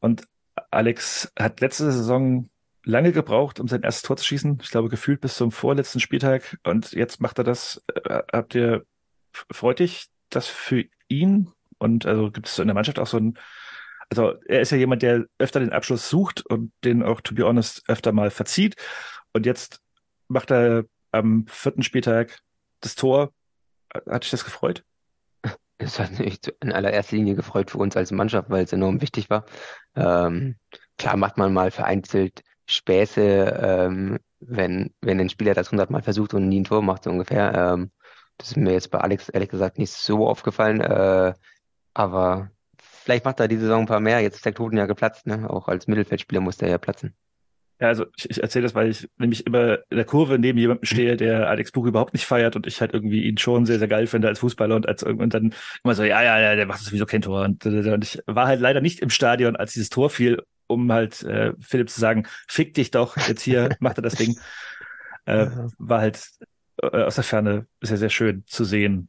Und Alex hat letzte Saison lange gebraucht, um sein erstes Tor zu schießen. Ich glaube, gefühlt bis zum vorletzten Spieltag. Und jetzt macht er das. Äh, habt ihr, freut dich das für ihn? Und also gibt es in der Mannschaft auch so ein, also er ist ja jemand, der öfter den Abschluss sucht und den auch, to be honest, öfter mal verzieht. Und jetzt macht er am vierten Spieltag das Tor. Hat dich das gefreut? Es hat mich in allererster Linie gefreut für uns als Mannschaft, weil es enorm wichtig war. Ähm, klar macht man mal vereinzelt Späße, ähm, wenn, wenn ein Spieler das hundertmal versucht und nie ein Tor macht, so ungefähr. Ähm, das ist mir jetzt bei Alex ehrlich gesagt nicht so aufgefallen. Äh, aber vielleicht macht er die Saison ein paar mehr. Jetzt ist der Knoten ja geplatzt, ne? Auch als Mittelfeldspieler muss der ja platzen. Ja, also ich, ich erzähle das, weil ich nämlich immer in der Kurve neben jemandem stehe, der Alex Buch überhaupt nicht feiert und ich halt irgendwie ihn schon sehr, sehr geil finde als Fußballer und als und dann immer so, ja, ja, ja, der macht sowieso kein Tor. Und, und ich war halt leider nicht im Stadion, als dieses Tor fiel, um halt äh, Philipp zu sagen, fick dich doch, jetzt hier macht er das Ding. Äh, war halt äh, aus der Ferne sehr, sehr schön zu sehen.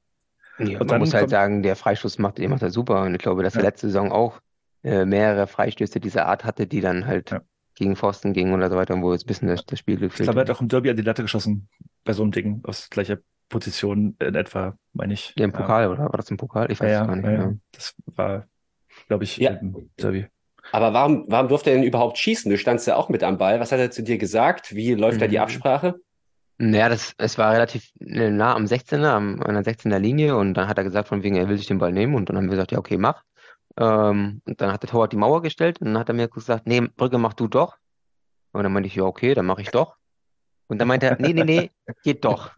Ja, Und man muss halt sagen, der Freistoß macht, den macht er super. Und ich glaube, dass er Ja. letzte Saison auch äh, mehrere Freistöße dieser Art hatte, die dann halt Ja. Gegen Pfosten gingen oder so weiter, wo es ein bisschen das, das Spiel Ich gefehlt glaube, er hat. auch im Derby an die Latte geschossen bei so einem Ding aus gleicher Position in etwa, meine ich. Ja, im Pokal, oder? War das im Pokal? Ich Ja, weiß es ja, gar nicht. ja, ja. Ja. Das war, glaube ich, Ja. im Derby. Aber warum, warum durfte er denn überhaupt schießen? Du standst ja auch mit am Ball. Was hat er zu dir gesagt? Wie läuft da die Mhm. Absprache? Naja, das, es war relativ äh, nah am 16er, am, an der 16er Linie und dann hat er gesagt, von wegen, er will sich den Ball nehmen und dann haben wir gesagt, ja, okay, mach. Ähm, und dann hat der Torwart die Mauer gestellt und dann hat er mir gesagt, nee, Brücke, mach du doch. Und dann meinte ich, ja, okay, dann mache ich doch. Und dann meinte er, nee, nee, nee, geht doch.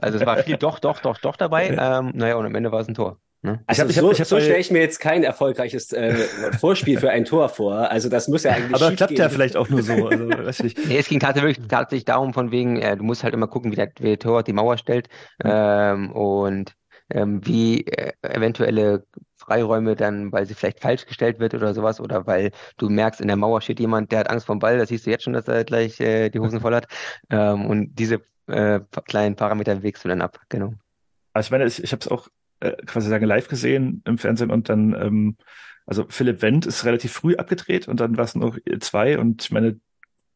Also es war viel doch, doch, doch, doch dabei. Ähm, naja, und am Ende war es ein Tor. Ne? Also ich hab- so, ich hab so stelle ich mir jetzt kein erfolgreiches äh, Vorspiel für ein Tor vor. Also das muss ja eigentlich Aber klappt gehen. ja vielleicht auch nur so. Also, weiß ich nicht. Nee, es ging tatsächlich, tatsächlich darum, von wegen, äh, du musst halt immer gucken, wie der, wie der Torwart die Mauer stellt ähm, und ähm, wie äh, eventuelle Freiräume dann, weil sie vielleicht falsch gestellt wird oder sowas, oder weil du merkst, in der Mauer steht jemand, der hat Angst vom Ball, das siehst du jetzt schon, dass er gleich äh, die Hosen voll hat. Ähm, und diese äh, kleinen Parameter wägst du dann ab, genau. Aber ich meine, ich, ich habe es auch äh, quasi sagen live gesehen im Fernsehen und dann, ähm, also Philipp Wendt ist relativ früh abgedreht und dann war es noch zwei und ich meine,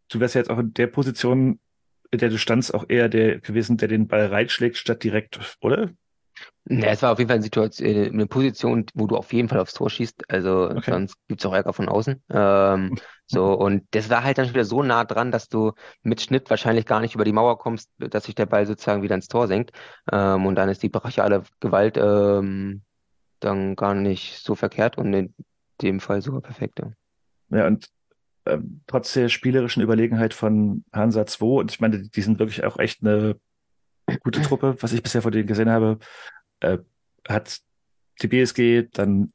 du wärst ja jetzt auch in der Position, in der du standst, auch eher der gewesen, der den Ball reinschlägt, statt direkt, oder? Ja, es war auf jeden Fall eine Situation, äh, eine Position, wo du auf jeden Fall aufs Tor schießt. Also Okay. sonst gibt's auch Ärger von außen. Ähm, so, und das war halt dann wieder so nah dran, dass du mit Schnitt wahrscheinlich gar nicht über die Mauer kommst, dass sich der Ball sozusagen wieder ins Tor senkt. Ähm, und dann ist die brachiale Gewalt ähm, dann gar nicht so verkehrt und in dem Fall sogar perfekt. Ja. Ja, und ähm, trotz der spielerischen Überlegenheit von Hansa 2, und ich meine, die sind wirklich auch echt eine gute Truppe, was ich bisher von denen gesehen habe, äh, hat die BSG dann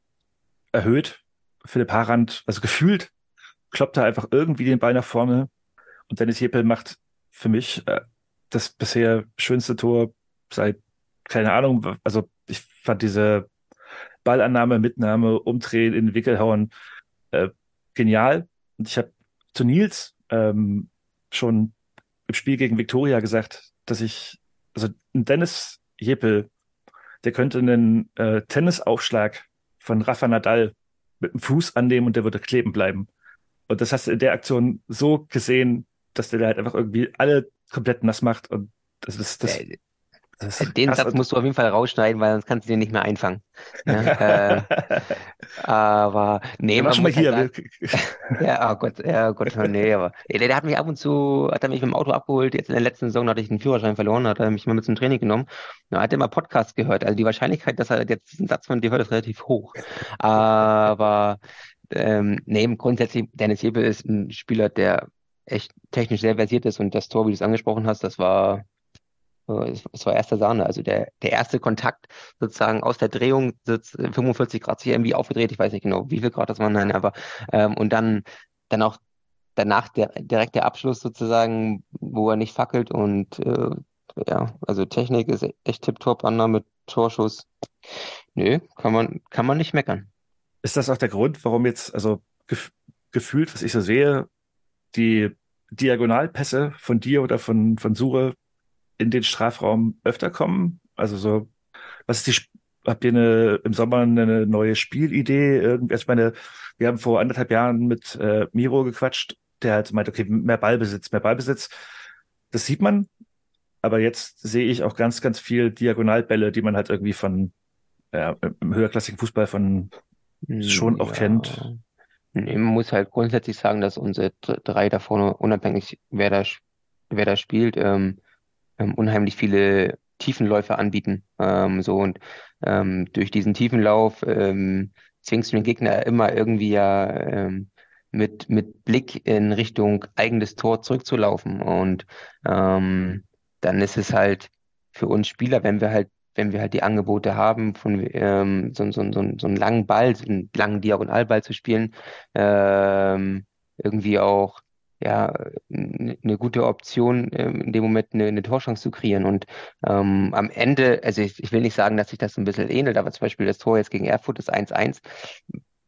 erhöht. Philipp Harand, also gefühlt, kloppt er einfach irgendwie den Ball nach vorne. Und Dennis Jepel macht für mich äh, das bisher schönste Tor seit, keine Ahnung, also ich fand diese Ballannahme, Mitnahme, Umdrehen in den Wickel hauen, äh, genial. Und ich habe zu Nils ähm, schon im Spiel gegen Viktoria gesagt, dass ich, ein Dennis Jepel, der könnte einen äh, Tennisaufschlag von Rafa Nadal mit dem Fuß annehmen und der würde kleben bleiben. Und das hast du in der Aktion so gesehen, dass der halt einfach irgendwie alle komplett nass macht und das ist das Äh, Den krass. Satz musst du auf jeden Fall rausschneiden, weil sonst kannst du den nicht mehr einfangen. Ja, äh, aber nee, war schon mal halt hier. sagen, ja, oh Gott, ja, oh Gott, nee, aber der, der hat mich ab und zu, hat er mich mit dem Auto abgeholt. Jetzt in der letzten Saison hatte ich den Führerschein verloren, hat er mich mal mit zum Training genommen. Da hat er mal Podcast gehört. Also die Wahrscheinlichkeit, dass er jetzt diesen Satz von dir hört, ist relativ hoch. Aber ähm, nee, grundsätzlich, Dennis Hebel ist ein Spieler, der echt technisch sehr versiert ist und das Tor, wie du es angesprochen hast, das war äh, Es war erste Sahne, also der, der erste Kontakt sozusagen aus der Drehung, sitzt 45 Grad sich irgendwie aufgedreht, ich weiß nicht genau, wie viel Grad das waren, nein, aber ähm, und dann, dann auch danach der, direkt der Abschluss sozusagen, wo er nicht fackelt und äh, ja, also Technik ist echt tipptopp, Annahme, Torschuss. Nö, kann man, kann man nicht meckern. Ist das auch der Grund, warum jetzt, also gef gefühlt, was ich so sehe, die Diagonalpässe von dir oder von, von Sure in den Strafraum öfter kommen? Also so, was ist die, habt ihr eine, im Sommer eine neue Spielidee? Irgendwie, also ich meine, wir haben vor anderthalb Jahren mit äh, Miro gequatscht, der halt meint, okay, mehr Ballbesitz, mehr Ballbesitz. Das sieht man, aber jetzt sehe ich auch ganz, ganz viel Diagonalbälle, die man halt irgendwie von ja, im höherklassigen Fußball von schon auch Ja. kennt. Man muss halt grundsätzlich sagen, dass unsere dr- drei da vorne, unabhängig wer da, wer da spielt, ähm, ähm, unheimlich viele Tiefenläufe anbieten. Ähm, so und ähm, durch diesen Tiefenlauf ähm, zwingst du den Gegner immer irgendwie ja ähm, mit, mit Blick in Richtung eigenes Tor zurückzulaufen. Und ähm, dann ist es halt für uns Spieler, wenn wir halt wenn wir halt die Angebote haben, von ähm, so, so, so, so einen langen Ball, so einen langen Diagonalball zu spielen, ähm, irgendwie auch ja eine gute Option, ähm, in dem Moment eine, eine Torchance zu kreieren. Und ähm, am Ende, also ich, ich will nicht sagen, dass sich das so ein bisschen ähnelt, aber zum Beispiel das Tor jetzt gegen Erfurt, das 1-1,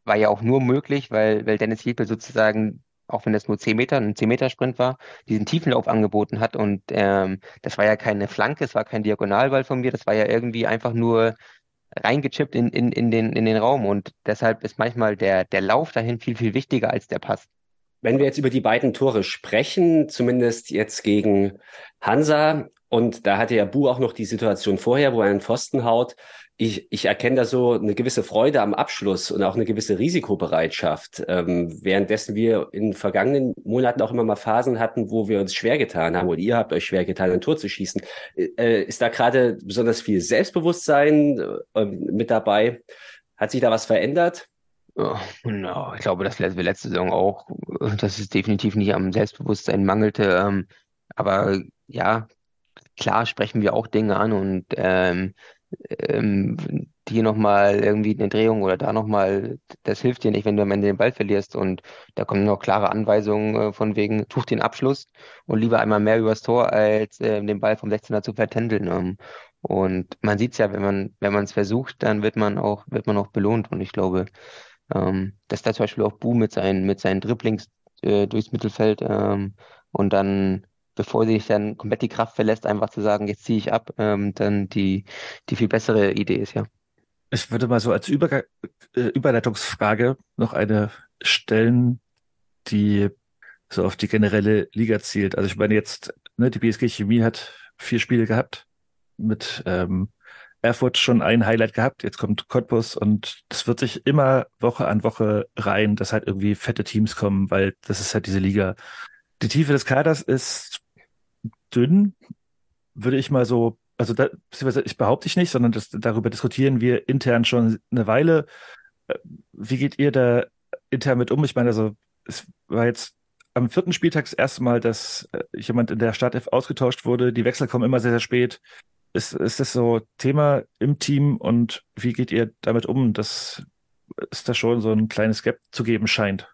war ja auch nur möglich, weil, weil Dennis Jekyll sozusagen, auch wenn das nur 10 Meter, ein 10-Meter-Sprint war, diesen Tiefenlauf angeboten hat. Und ähm, das war ja keine Flanke, es war kein Diagonalball von mir, das war ja irgendwie einfach nur reingechippt in, in, in den, in den Raum. Und deshalb ist manchmal der, der Lauf dahin viel, viel wichtiger als der Pass. Wenn wir jetzt über die beiden Tore sprechen, zumindest jetzt gegen Hansa, und da hatte ja Bu auch noch die Situation vorher, wo er einen Pfosten haut. Ich, ich erkenne da so eine gewisse Freude am Abschluss und auch eine gewisse Risikobereitschaft, ähm, währenddessen wir in vergangenen Monaten auch immer mal Phasen hatten, wo wir uns schwer getan haben, oder ihr habt euch schwer getan, ein Tor zu schießen. Äh, ist da gerade besonders viel Selbstbewusstsein äh, mit dabei? Hat sich da was verändert? Genau. Ich glaube, das letzte, letzte Saison auch, dass es definitiv nicht am Selbstbewusstsein mangelte. Ähm, aber ja, klar sprechen wir auch Dinge an und ähm, ähm, hier nochmal irgendwie eine Drehung oder da nochmal, das hilft dir nicht, wenn du am Ende den Ball verlierst. Und da kommen noch klare Anweisungen äh, von wegen, tuch den Abschluss und lieber einmal mehr übers Tor, als äh, den Ball vom 16er zu vertändeln. Ähm, und man sieht es ja, wenn man, wenn man es versucht, dann wird man auch, wird man auch belohnt. Und ich glaube, ähm, dass da zum Beispiel auch Bu mit seinen, mit seinen Dribblings äh, durchs Mittelfeld ähm, und dann, bevor sich dann komplett die Kraft verlässt, einfach zu sagen, jetzt ziehe ich ab, ähm, dann die, die viel bessere Idee ist, ja. Ich würde mal so als Überga äh, Überleitungsfrage noch eine stellen, die so auf die generelle Liga zielt. Also ich meine jetzt, ne, die BSG Chemie hat vier Spiele gehabt, mit ähm, Erfurt schon ein Highlight gehabt, jetzt kommt Cottbus und das wird sich immer Woche an Woche rein, dass halt irgendwie fette Teams kommen, weil das ist halt diese Liga. Die Tiefe des Kaders ist dünn, würde ich mal so, also da, ich behaupte ich nicht, sondern das, darüber diskutieren wir intern schon eine Weile. Äh, Wie geht ihr da intern mit um? Ich meine, also es war jetzt am vierten Spieltag das erste Mal, dass äh, jemand in der Startelf ausgetauscht wurde. Die Wechsel kommen immer sehr, sehr spät. Ist, ist das so Thema im Team und wie geht ihr damit um, dass es da schon so ein kleines Gap zu geben scheint?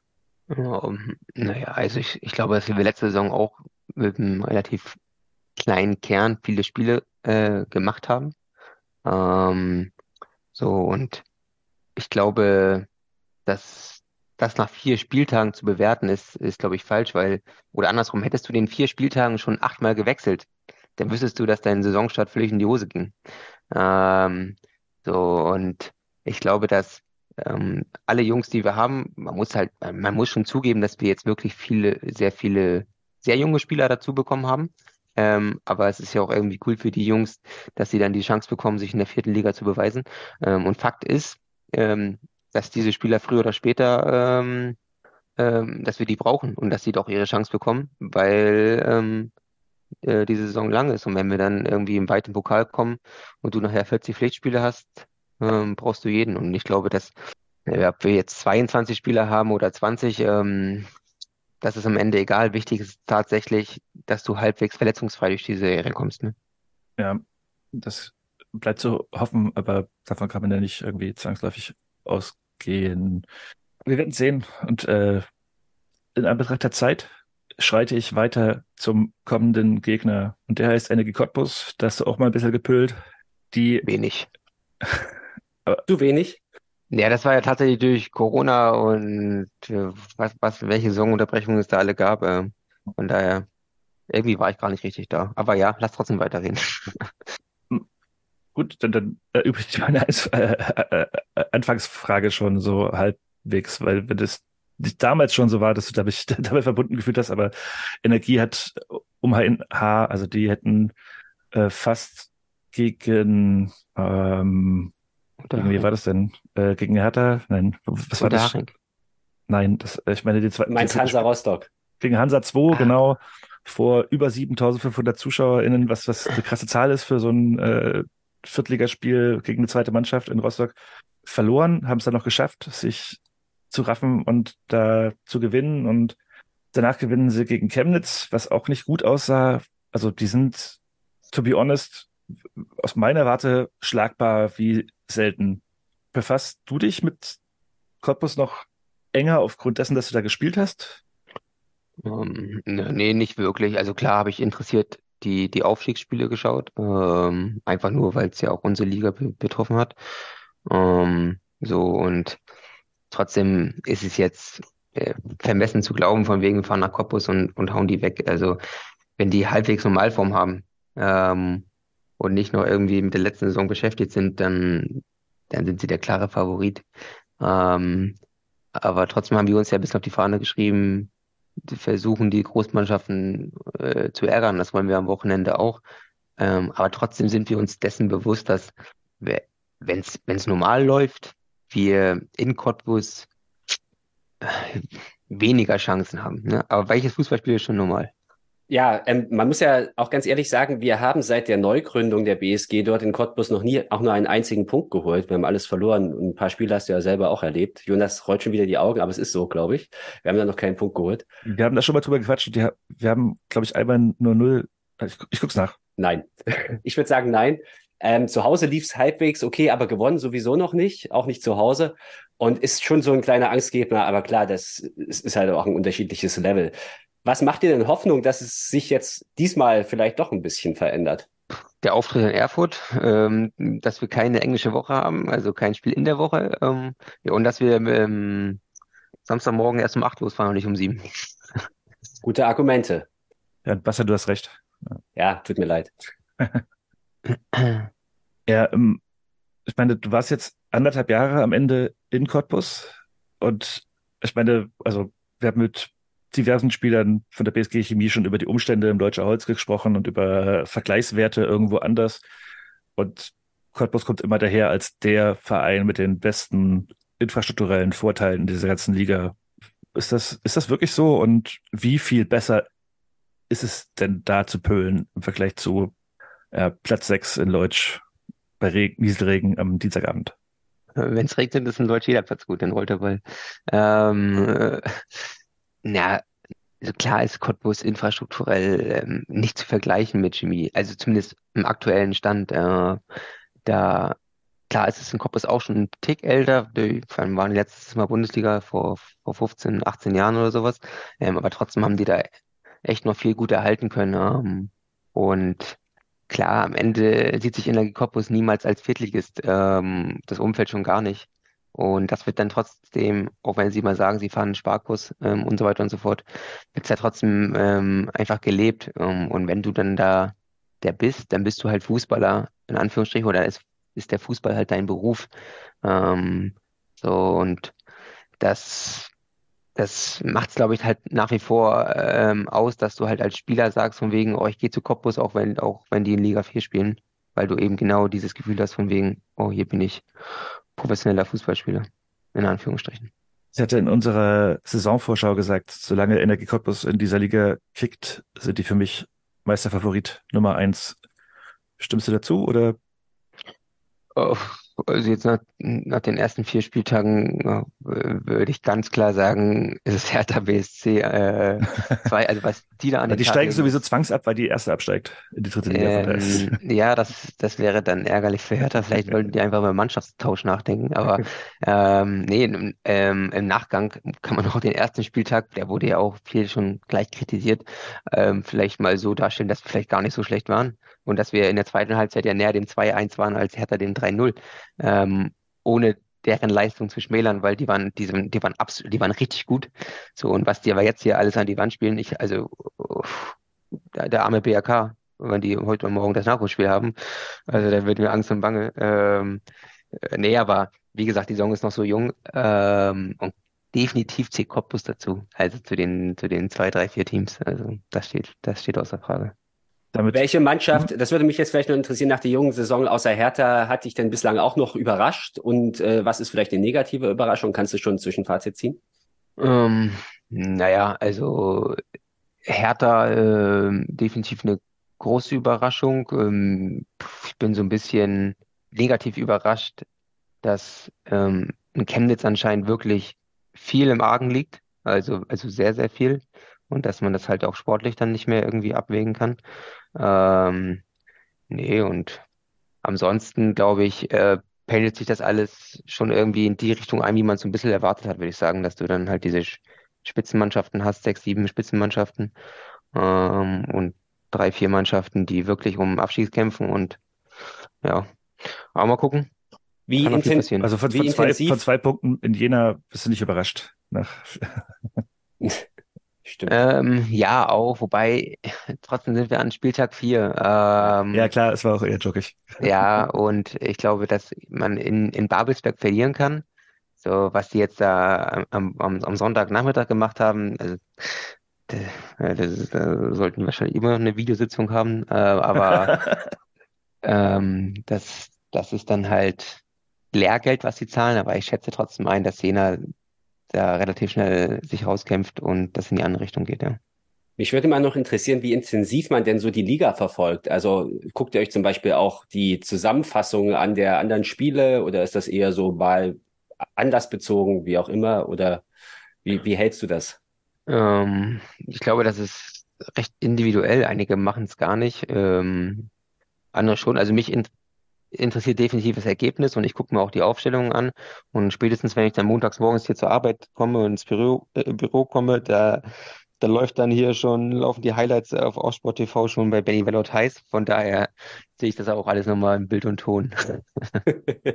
Ähm, naja, also ich, ich glaube, dass wir letzte Saison auch mit einem relativ kleinen Kern viele Spiele äh, gemacht haben. Ähm, so, und ich glaube, dass das nach vier Spieltagen zu bewerten ist, ist, glaube ich, falsch, weil, oder andersrum, hättest du den vier Spieltagen schon achtmal gewechselt, dann wüsstest du, dass dein Saisonstart völlig in die Hose ging. Ähm, so, und ich glaube, dass ähm, alle Jungs, die wir haben, man muss halt, man muss schon zugeben, dass wir jetzt wirklich viele, sehr viele, sehr junge Spieler dazu bekommen haben. Ähm, aber es ist ja auch irgendwie cool für die Jungs, dass sie dann die Chance bekommen, sich in der vierten Liga zu beweisen. Ähm, und Fakt ist, ähm, dass diese Spieler früher oder später, ähm, ähm, dass wir die brauchen und dass sie doch ihre Chance bekommen, weil ähm, äh, die Saison lang ist. Und wenn wir dann irgendwie im weiten Pokal kommen und du nachher 40 Pflichtspiele hast, ähm, brauchst du jeden. Und ich glaube, dass ob wir jetzt 22 Spieler haben oder 20, ähm, das ist am Ende egal. Wichtig ist tatsächlich, dass du halbwegs verletzungsfrei durch die Serie kommst. Ne? Ja, das bleibt zu hoffen, aber davon kann man ja nicht irgendwie zwangsläufig ausgehen. Wir werden sehen. Und äh, in Anbetracht der Zeit schreite ich weiter zum kommenden Gegner. Und der heißt Energie Cottbus. Da hast du auch mal ein bisschen gepölt. Die Wenig. Zu wenig? Ja, das war ja tatsächlich durch Corona und äh, was, was, welche Saisonunterbrechungen es da alle gab. Äh, von daher, irgendwie war ich gar nicht richtig da. Aber ja, lass trotzdem weiterreden. Gut, dann, dann erübrigt meine äh, äh, äh, Anfangsfrage schon so halbwegs, weil wenn das nicht damals schon so war, dass du damit, damit verbunden gefühlt hast, aber Energie hat um HNH, also die hätten äh, fast gegen, ähm, gegen wie war das denn? Äh, gegen Hertha? Nein, was war das? Nein, das, ich meine, die zweiten. Mainz die- Hansa Rostock. gegen Hansa 2, Ah. genau, vor über 7500 ZuschauerInnen, was, was eine krasse Zahl ist für so ein äh, Viertligaspiel gegen eine zweite Mannschaft in Rostock, verloren, haben es dann noch geschafft, sich zu raffen und da zu gewinnen und danach gewinnen sie gegen Chemnitz, was auch nicht gut aussah. Also die sind, to be honest, aus meiner Warte schlagbar wie selten. Befasst du dich mit Cottbus noch enger aufgrund dessen, dass du da gespielt hast? Ähm, ne- nee, nicht wirklich. Also klar habe ich interessiert die, die Aufstiegsspiele geschaut. Ähm, einfach nur, weil es ja auch unsere Liga be betroffen hat. Ähm, so und trotzdem ist es jetzt äh, vermessen zu glauben, von wegen fahren nach Cottbus und, und hauen die weg. Also wenn die halbwegs Normalform haben ähm, und nicht noch irgendwie mit der letzten Saison beschäftigt sind, dann, dann sind sie der klare Favorit. Ähm, aber trotzdem haben wir uns ja bis auf die Fahne geschrieben, versuchen die Großmannschaften äh, zu ärgern. Das wollen wir am Wochenende auch. Ähm, aber trotzdem sind wir uns dessen bewusst, dass wenn es normal läuft, wir in Cottbus äh, weniger Chancen haben. Ne? Aber welches Fußballspiel ist schon normal? Ja, ähm, man muss ja auch ganz ehrlich sagen, wir haben seit der Neugründung der BSG dort in Cottbus noch nie auch nur einen einzigen Punkt geholt. Wir haben alles verloren. Und ein paar Spiele hast du ja selber auch erlebt. Jonas rollt schon wieder die Augen, aber es ist so, glaube ich. Wir haben da noch keinen Punkt geholt. Wir haben da schon mal drüber gequatscht. wir haben, glaube ich, einmal nur null. Ich, ich guck's nach. Nein. Ich würde sagen, nein. Ähm, zu Hause lief's halbwegs okay, aber gewonnen sowieso noch nicht, auch nicht zu Hause. Und ist schon so ein kleiner Angstgegner, aber klar, das ist, ist halt auch ein unterschiedliches Level. Was macht dir denn Hoffnung, dass es sich jetzt diesmal vielleicht doch ein bisschen verändert? Der Auftritt in Erfurt, ähm, dass wir keine englische Woche haben, also kein Spiel in der Woche. Ähm, ja, und dass wir ähm, Samstagmorgen erst um acht losfahren und nicht um sieben. Gute Argumente. Ja, Bastian, du hast recht. Ja, tut mir leid. Ja, ähm, ich meine, du warst jetzt anderthalb Jahre am Ende in Cottbus und ich meine, also wir haben mit diversen Spielern von der BSG Chemie schon über die Umstände im Deutscher Holz gesprochen und über Vergleichswerte irgendwo anders. Und Cottbus kommt immer daher als der Verein mit den besten infrastrukturellen Vorteilen in dieser ganzen Liga. Ist das, ist das wirklich so? Und wie viel besser ist es denn da zu pölen im Vergleich zu äh, Platz 6 in Leutsch bei Regen, Nieselregen am Dienstagabend? Wenn es regnet, ist in Deutsch jeder Platz gut, in Rolterball. Ähm, äh, na, also klar ist Cottbus infrastrukturell ähm, nicht zu vergleichen mit Chemie. Also zumindest im aktuellen Stand. Äh, da, klar ist es in Cottbus auch schon ein Tick älter. Die vor allem waren die letztes Mal Bundesliga vor, vor 15, 18 Jahren oder sowas. Ähm, aber trotzdem haben die da echt noch viel gut erhalten können. Ähm, und klar, am Ende sieht sich Energie Cottbus niemals als Viertligist. Ähm, das Umfeld schon gar nicht. Und das wird dann trotzdem, auch wenn Sie mal sagen, Sie fahren einen Sparkurs ähm, und so weiter und so fort, wird es ja trotzdem ähm, einfach gelebt. Ähm, und wenn du dann da der bist, dann bist du halt Fußballer, in Anführungsstrichen, oder ist, ist der Fußball halt dein Beruf. Ähm, so, und das das macht es, glaube ich, halt nach wie vor ähm, aus, dass du halt als Spieler sagst, von wegen, oh, ich gehe zu Cottbus, auch wenn, auch wenn die in Liga 4 spielen, weil du eben genau dieses Gefühl hast, von wegen, oh, hier bin ich professioneller Fußballspieler, in Anführungsstrichen. Ich hatte in unserer Saisonvorschau gesagt, solange Energie Cottbus in dieser Liga kickt, sind die für mich Meisterfavorit Nummer eins. Stimmst du dazu oder? Oh, also jetzt nach, nach den ersten vier Spieltagen ja, würde ich ganz klar sagen, ist es Hertha BSC äh, zwei, also was die da an den die Tag steigen legen, sowieso zwangsab, weil die erste absteigt in die dritte Liga. Von daher ist- Ähm, ja, das, das wäre dann ärgerlich für Hertha. Vielleicht wollten die einfach über Mannschaftstausch nachdenken. Aber ähm, nee, im, ähm, im Nachgang kann man auch den ersten Spieltag, der wurde ja auch viel schon gleich kritisiert, ähm, vielleicht mal so darstellen, dass wir vielleicht gar nicht so schlecht waren. Und dass wir in der zweiten Halbzeit ja näher dem 2-1 waren als Hertha dem 3-0. Ähm, ohne deren Leistung zu schmälern, weil die waren, die, die waren absolut, die waren richtig gut. So, und was die aber jetzt hier alles an die Wand spielen, ich, also, uff, der, der arme BRK, wenn die heute und morgen das Nachholspiel haben. Also da wird mir Angst und Bange. Ähm, äh, nee, aber wie gesagt, die Saison ist noch so jung. Ähm, und definitiv zählt Cottbus dazu. Also zu den, zu den zwei, drei, vier Teams. Also das steht, das steht außer Frage. Damit Welche Mannschaft, das würde mich jetzt vielleicht noch interessieren, nach der jungen Saison außer Hertha hat dich denn bislang auch noch überrascht? Und äh, was ist vielleicht die negative Überraschung? Kannst du schon ein Zwischenfazit ziehen? Ähm, naja, also Hertha ähm, definitiv eine große Überraschung. Ähm, ich bin so ein bisschen negativ überrascht, dass ähm, in Chemnitz anscheinend wirklich viel im Argen liegt. Also, also sehr, sehr viel. Und dass man das halt auch sportlich dann nicht mehr irgendwie abwägen kann. Ähm, nee, und ansonsten glaube ich, äh, pendelt sich das alles schon irgendwie in die Richtung ein, wie man es so ein bisschen erwartet hat, würde ich sagen, dass du dann halt diese Sch- Spitzenmannschaften hast, sechs, sieben Spitzenmannschaften ähm, und drei, vier Mannschaften, die wirklich um Abstieg kämpfen und ja, aber mal gucken. Wie, Kann noch viel inten passieren. Also von, wie von, zwei, intensiv? von zwei Punkten in Jena bist du nicht überrascht. Nach, Stimmt. Ähm, ja, auch, wobei trotzdem sind wir an Spieltag vier. Ähm, ja klar, es war auch eher jockig. Ja, und ich glaube, dass man in, in Babelsberg verlieren kann. So, was die jetzt da am, am, am Sonntagnachmittag gemacht haben, also, d- äh, das ist, da sollten wahrscheinlich immer noch eine Videositzung haben, äh, aber ähm, das, das ist dann halt Lehrgeld, was sie zahlen, aber ich schätze trotzdem ein, dass Jena da relativ schnell sich rauskämpft und das in die andere Richtung geht, ja. Mich würde mal noch interessieren, wie intensiv man denn so die Liga verfolgt. Also guckt ihr euch zum Beispiel auch die Zusammenfassung an der anderen Spiele oder ist das eher so mal anlassbezogen, wie auch immer? Oder wie, wie hältst du das? Ähm, ich glaube, das ist recht individuell. Einige machen es gar nicht, ähm, andere schon. Also mich in, interessiert definitiv das Ergebnis und ich gucke mir auch die Aufstellungen an. Und spätestens, wenn ich dann montags morgens hier zur Arbeit komme und ins Büro, äh, Büro komme, da, da läuft dann hier schon, laufen die Highlights auf Aussport TV schon bei Benny Velot heiß. Von daher sehe ich das auch alles nochmal in Bild und Ton.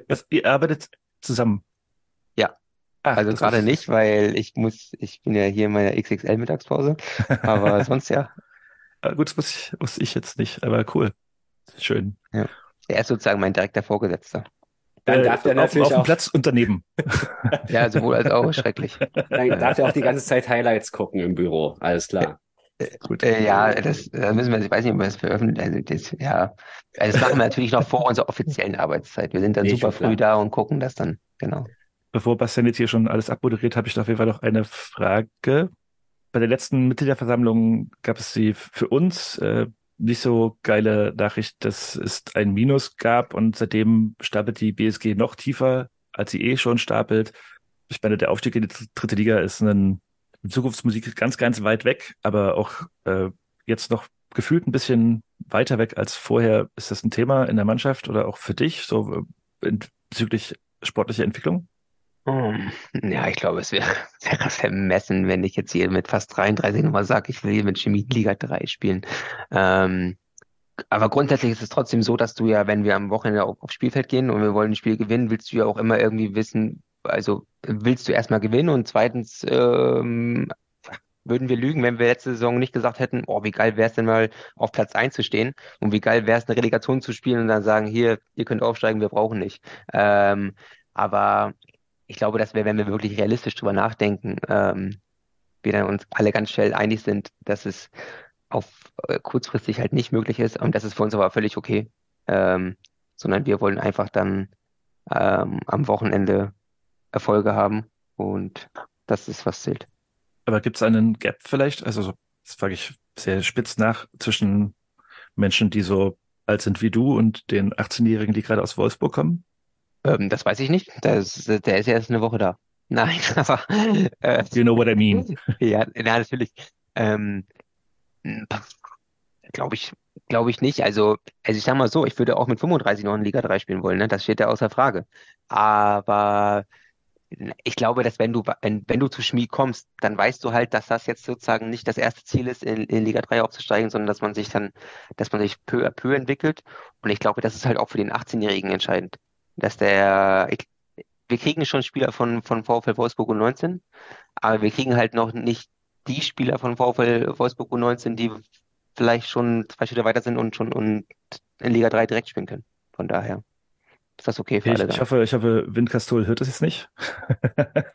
Das, ihr arbeitet zusammen. Ja. Ach, Also gerade ist- nicht, weil ich muss, ich bin ja hier in meiner XXL-Mittagspause. Aber sonst ja. Ah, Gut, das wusste ich, wusste ich jetzt nicht, aber cool. Schön. Er ist sozusagen mein direkter Vorgesetzter. Dann Äh, darf der natürlich auf dem auch, Platz und daneben. Ja, sowohl als auch schrecklich. dann darf er auch die ganze Zeit Highlights gucken im Büro. Alles klar. Gut. Äh, ja, das da müssen wir, ich weiß nicht, ob wir das veröffentlichen. Also das, ja, also das machen wir natürlich noch vor unserer offiziellen Arbeitszeit. Wir sind dann Nee, super schon klar. früh da und gucken das dann. Genau. Bevor Bastian jetzt hier schon alles abmoderiert, habe ich auf jeden Fall noch eine Frage. Bei der letzten Mitgliederversammlung gab es die für uns äh, nicht so geile Nachricht, dass es ein Minus gab und seitdem stapelt die BSG noch tiefer, als sie eh schon stapelt. Ich meine, der Aufstieg in die dritte Liga ist ein Zukunftsmusik ganz, ganz weit weg, aber auch äh, jetzt noch gefühlt ein bisschen weiter weg als vorher. Ist das ein Thema in der Mannschaft oder auch für dich, so äh, bezüglich sportlicher Entwicklung? Um, ja, ich glaube, es wäre, wäre vermessen, wenn ich jetzt hier mit fast 33 nochmal sage, ich will hier mit Chemie Liga 3 spielen. Ähm, aber grundsätzlich ist es trotzdem so, dass du ja, wenn wir am Wochenende auf, aufs Spielfeld gehen und wir wollen ein Spiel gewinnen, willst du ja auch immer irgendwie wissen, also willst du erstmal gewinnen und zweitens ähm, würden wir lügen, wenn wir letzte Saison nicht gesagt hätten, oh, wie geil wäre es denn mal auf Platz 1 zu stehen und wie geil wäre es eine Relegation zu spielen und dann sagen, hier, ihr könnt aufsteigen, wir brauchen nicht. Ähm, aber ich glaube, das wäre, wenn wir wirklich realistisch drüber nachdenken, ähm, wir dann uns alle ganz schnell einig sind, dass es auf äh, kurzfristig halt nicht möglich ist. Und das ist für uns aber völlig okay. Ähm, sondern wir wollen einfach dann ähm, am Wochenende Erfolge haben und das ist, was zählt. Aber gibt es einen Gap vielleicht? Also, so- das frage ich sehr spitz nach, zwischen Menschen, die so alt sind wie du und den 18-Jährigen, die gerade aus Wolfsburg kommen? Ähm, das weiß ich nicht. Das, der ist ja erst eine Woche da. Nein, aber äh, You know what I mean. ja, na, natürlich. Ähm, glaube ich, glaube ich nicht. Also, also ich sag mal so, ich würde auch mit 35 noch in Liga 3 spielen wollen, ne? Das steht ja außer Frage. Aber ich glaube, dass wenn du, wenn, wenn du zu Schmie kommst, dann weißt du halt, dass das jetzt sozusagen nicht das erste Ziel ist, in, in Liga 3 aufzusteigen, sondern dass man sich dann, dass man sich peu à peu entwickelt. Und ich glaube, das ist halt auch für den 18-Jährigen entscheidend. Dass der, ich, wir kriegen schon Spieler von, von VfL Wolfsburg U19, aber wir kriegen halt noch nicht die Spieler von VfL Wolfsburg U19, die vielleicht schon zwei Schritte weiter sind und schon und in Liga 3 direkt spielen können. Von daher ist das okay für Ich, alle ich da. hoffe, ich hoffe, Windkastol hört das jetzt nicht.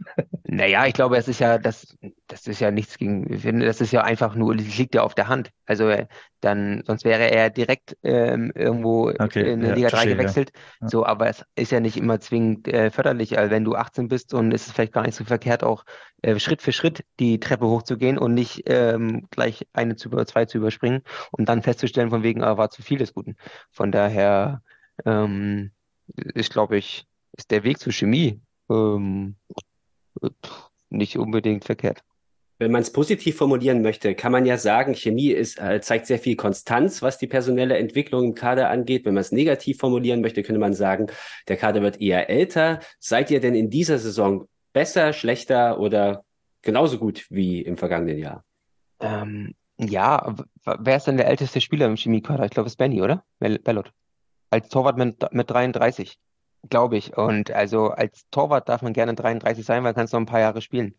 Naja, ich glaube, es ist ja, das, das ist ja nichts gegen, ich finde, das ist ja einfach nur, das liegt ja auf der Hand. Also äh, dann, sonst wäre er direkt ähm, irgendwo Okay, in ja, Liga 3 verstehe, ja. gewechselt. Ja. So, aber es ist ja nicht immer zwingend äh, förderlich. Also wenn du 18 bist und ist es vielleicht gar nicht so verkehrt, auch äh, Schritt für Schritt die Treppe hochzugehen und nicht ähm, gleich eine zu über zwei zu überspringen und dann festzustellen, von wegen, ah, war zu viel des Guten. Von daher, ähm, ist, glaube ich, ist der Weg zur Chemie ähm, nicht unbedingt verkehrt. Wenn man es positiv formulieren möchte, kann man ja sagen, Chemie ist, äh, zeigt sehr viel Konstanz, was die personelle Entwicklung im Kader angeht. Wenn man es negativ formulieren möchte, könnte man sagen, der Kader wird eher älter. Seid ihr denn in dieser Saison besser, schlechter oder genauso gut wie im vergangenen Jahr? Ähm, ja, wer ist denn der älteste Spieler im Chemiekader? Ich glaube, es ist Benny, oder? Bell- Bellot. Als Torwart mit, mit 33, glaube ich. Und also als Torwart darf man gerne 33 sein, weil kannst noch ein paar Jahre spielen.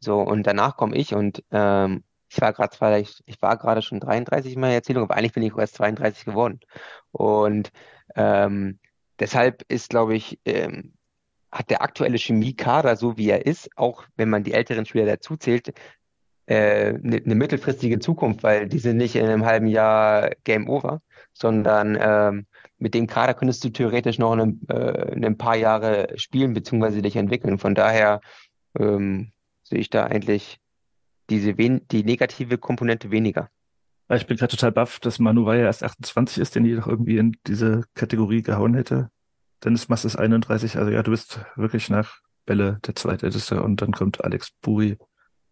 So, und danach komme ich und ähm, ich war gerade vielleicht, ich war gerade schon 33 in meiner Erzählung, aber eigentlich bin ich erst 32 geworden. Und ähm, deshalb ist, glaube ich, ähm, hat der aktuelle Chemiekader, so wie er ist, auch wenn man die älteren Spieler dazu zählt, äh, eine ne mittelfristige Zukunft, weil die sind nicht in einem halben Jahr Game Over, sondern ähm, mit dem Kader könntest du theoretisch noch ein, äh, ein paar Jahre spielen bzw. dich entwickeln. Von daher ähm, sehe ich da eigentlich diese die negative Komponente weniger. Ich bin gerade total baff, dass Manu Weyer erst 28 ist, den ich doch irgendwie in diese Kategorie gehauen hätte. Dennis Mass ist 31, also ja, du bist wirklich nach Bälle der zweitälteste und dann kommt Alex Buri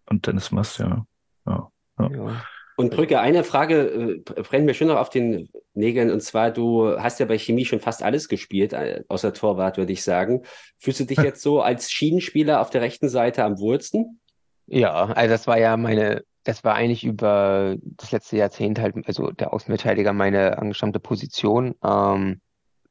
und Dennis Mass, ja. ja. Ja. Und Brücke, eine Frage äh, brennt mir schon noch auf den Nägeln, und zwar, du hast ja bei Chemie schon fast alles gespielt, äh, außer Torwart, würde ich sagen. Fühlst du dich jetzt so als Schienenspieler auf der rechten Seite am wohlsten? Ja, also das war ja meine, das war eigentlich über das letzte Jahrzehnt halt, also der Außenverteidiger meine angestammte Position. Ähm,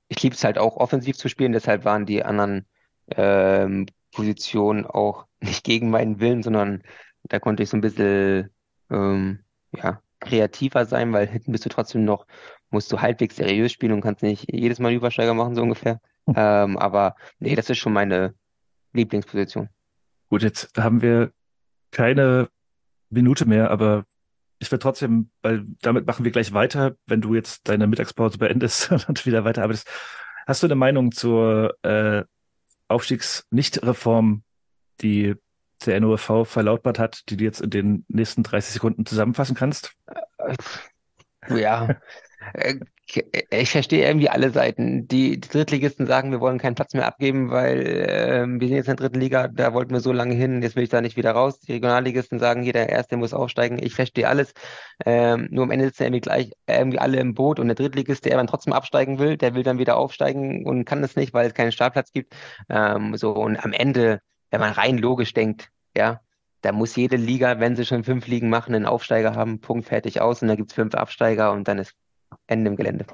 ich liebe es halt auch offensiv zu spielen, deshalb waren die anderen ähm, Positionen auch nicht gegen meinen Willen, sondern da konnte ich so ein bisschen ähm, ja, kreativer sein, weil hinten bist du trotzdem noch, musst du halbwegs seriös spielen und kannst nicht jedes Mal Übersteiger machen, so ungefähr. Ähm, aber nee, das ist schon meine Lieblingsposition. Gut, jetzt haben wir keine Minute mehr, aber ich will trotzdem, weil damit machen wir gleich weiter, wenn du jetzt deine Mittagspause beendest und wieder weiterarbeitest. Hast du eine Meinung zur äh, Aufstiegs-Nicht-Reform, die der NOFV verlautbart hat, die du jetzt in den nächsten 30 Sekunden zusammenfassen kannst? Ja, äh, ich verstehe irgendwie alle Seiten. Die, die Drittligisten sagen, wir wollen keinen Platz mehr abgeben, weil ähm, wir sind jetzt in der dritten Liga, da wollten wir so lange hin, jetzt will ich da nicht wieder raus. Die Regionalligisten sagen, jeder Erste muss aufsteigen. Ich verstehe alles. Ähm, nur am Ende sitzen irgendwie gleich irgendwie alle im Boot und der Drittligist, der dann trotzdem absteigen will, der will dann wieder aufsteigen und kann es nicht, weil es keinen Startplatz gibt. Ähm, so und am Ende, wenn man rein logisch denkt, ja, da muss jede Liga, wenn sie schon fünf Ligen machen, einen Aufsteiger haben, Punkt, fertig aus. Und dann gibt's fünf Absteiger und dann ist Ende im Gelände.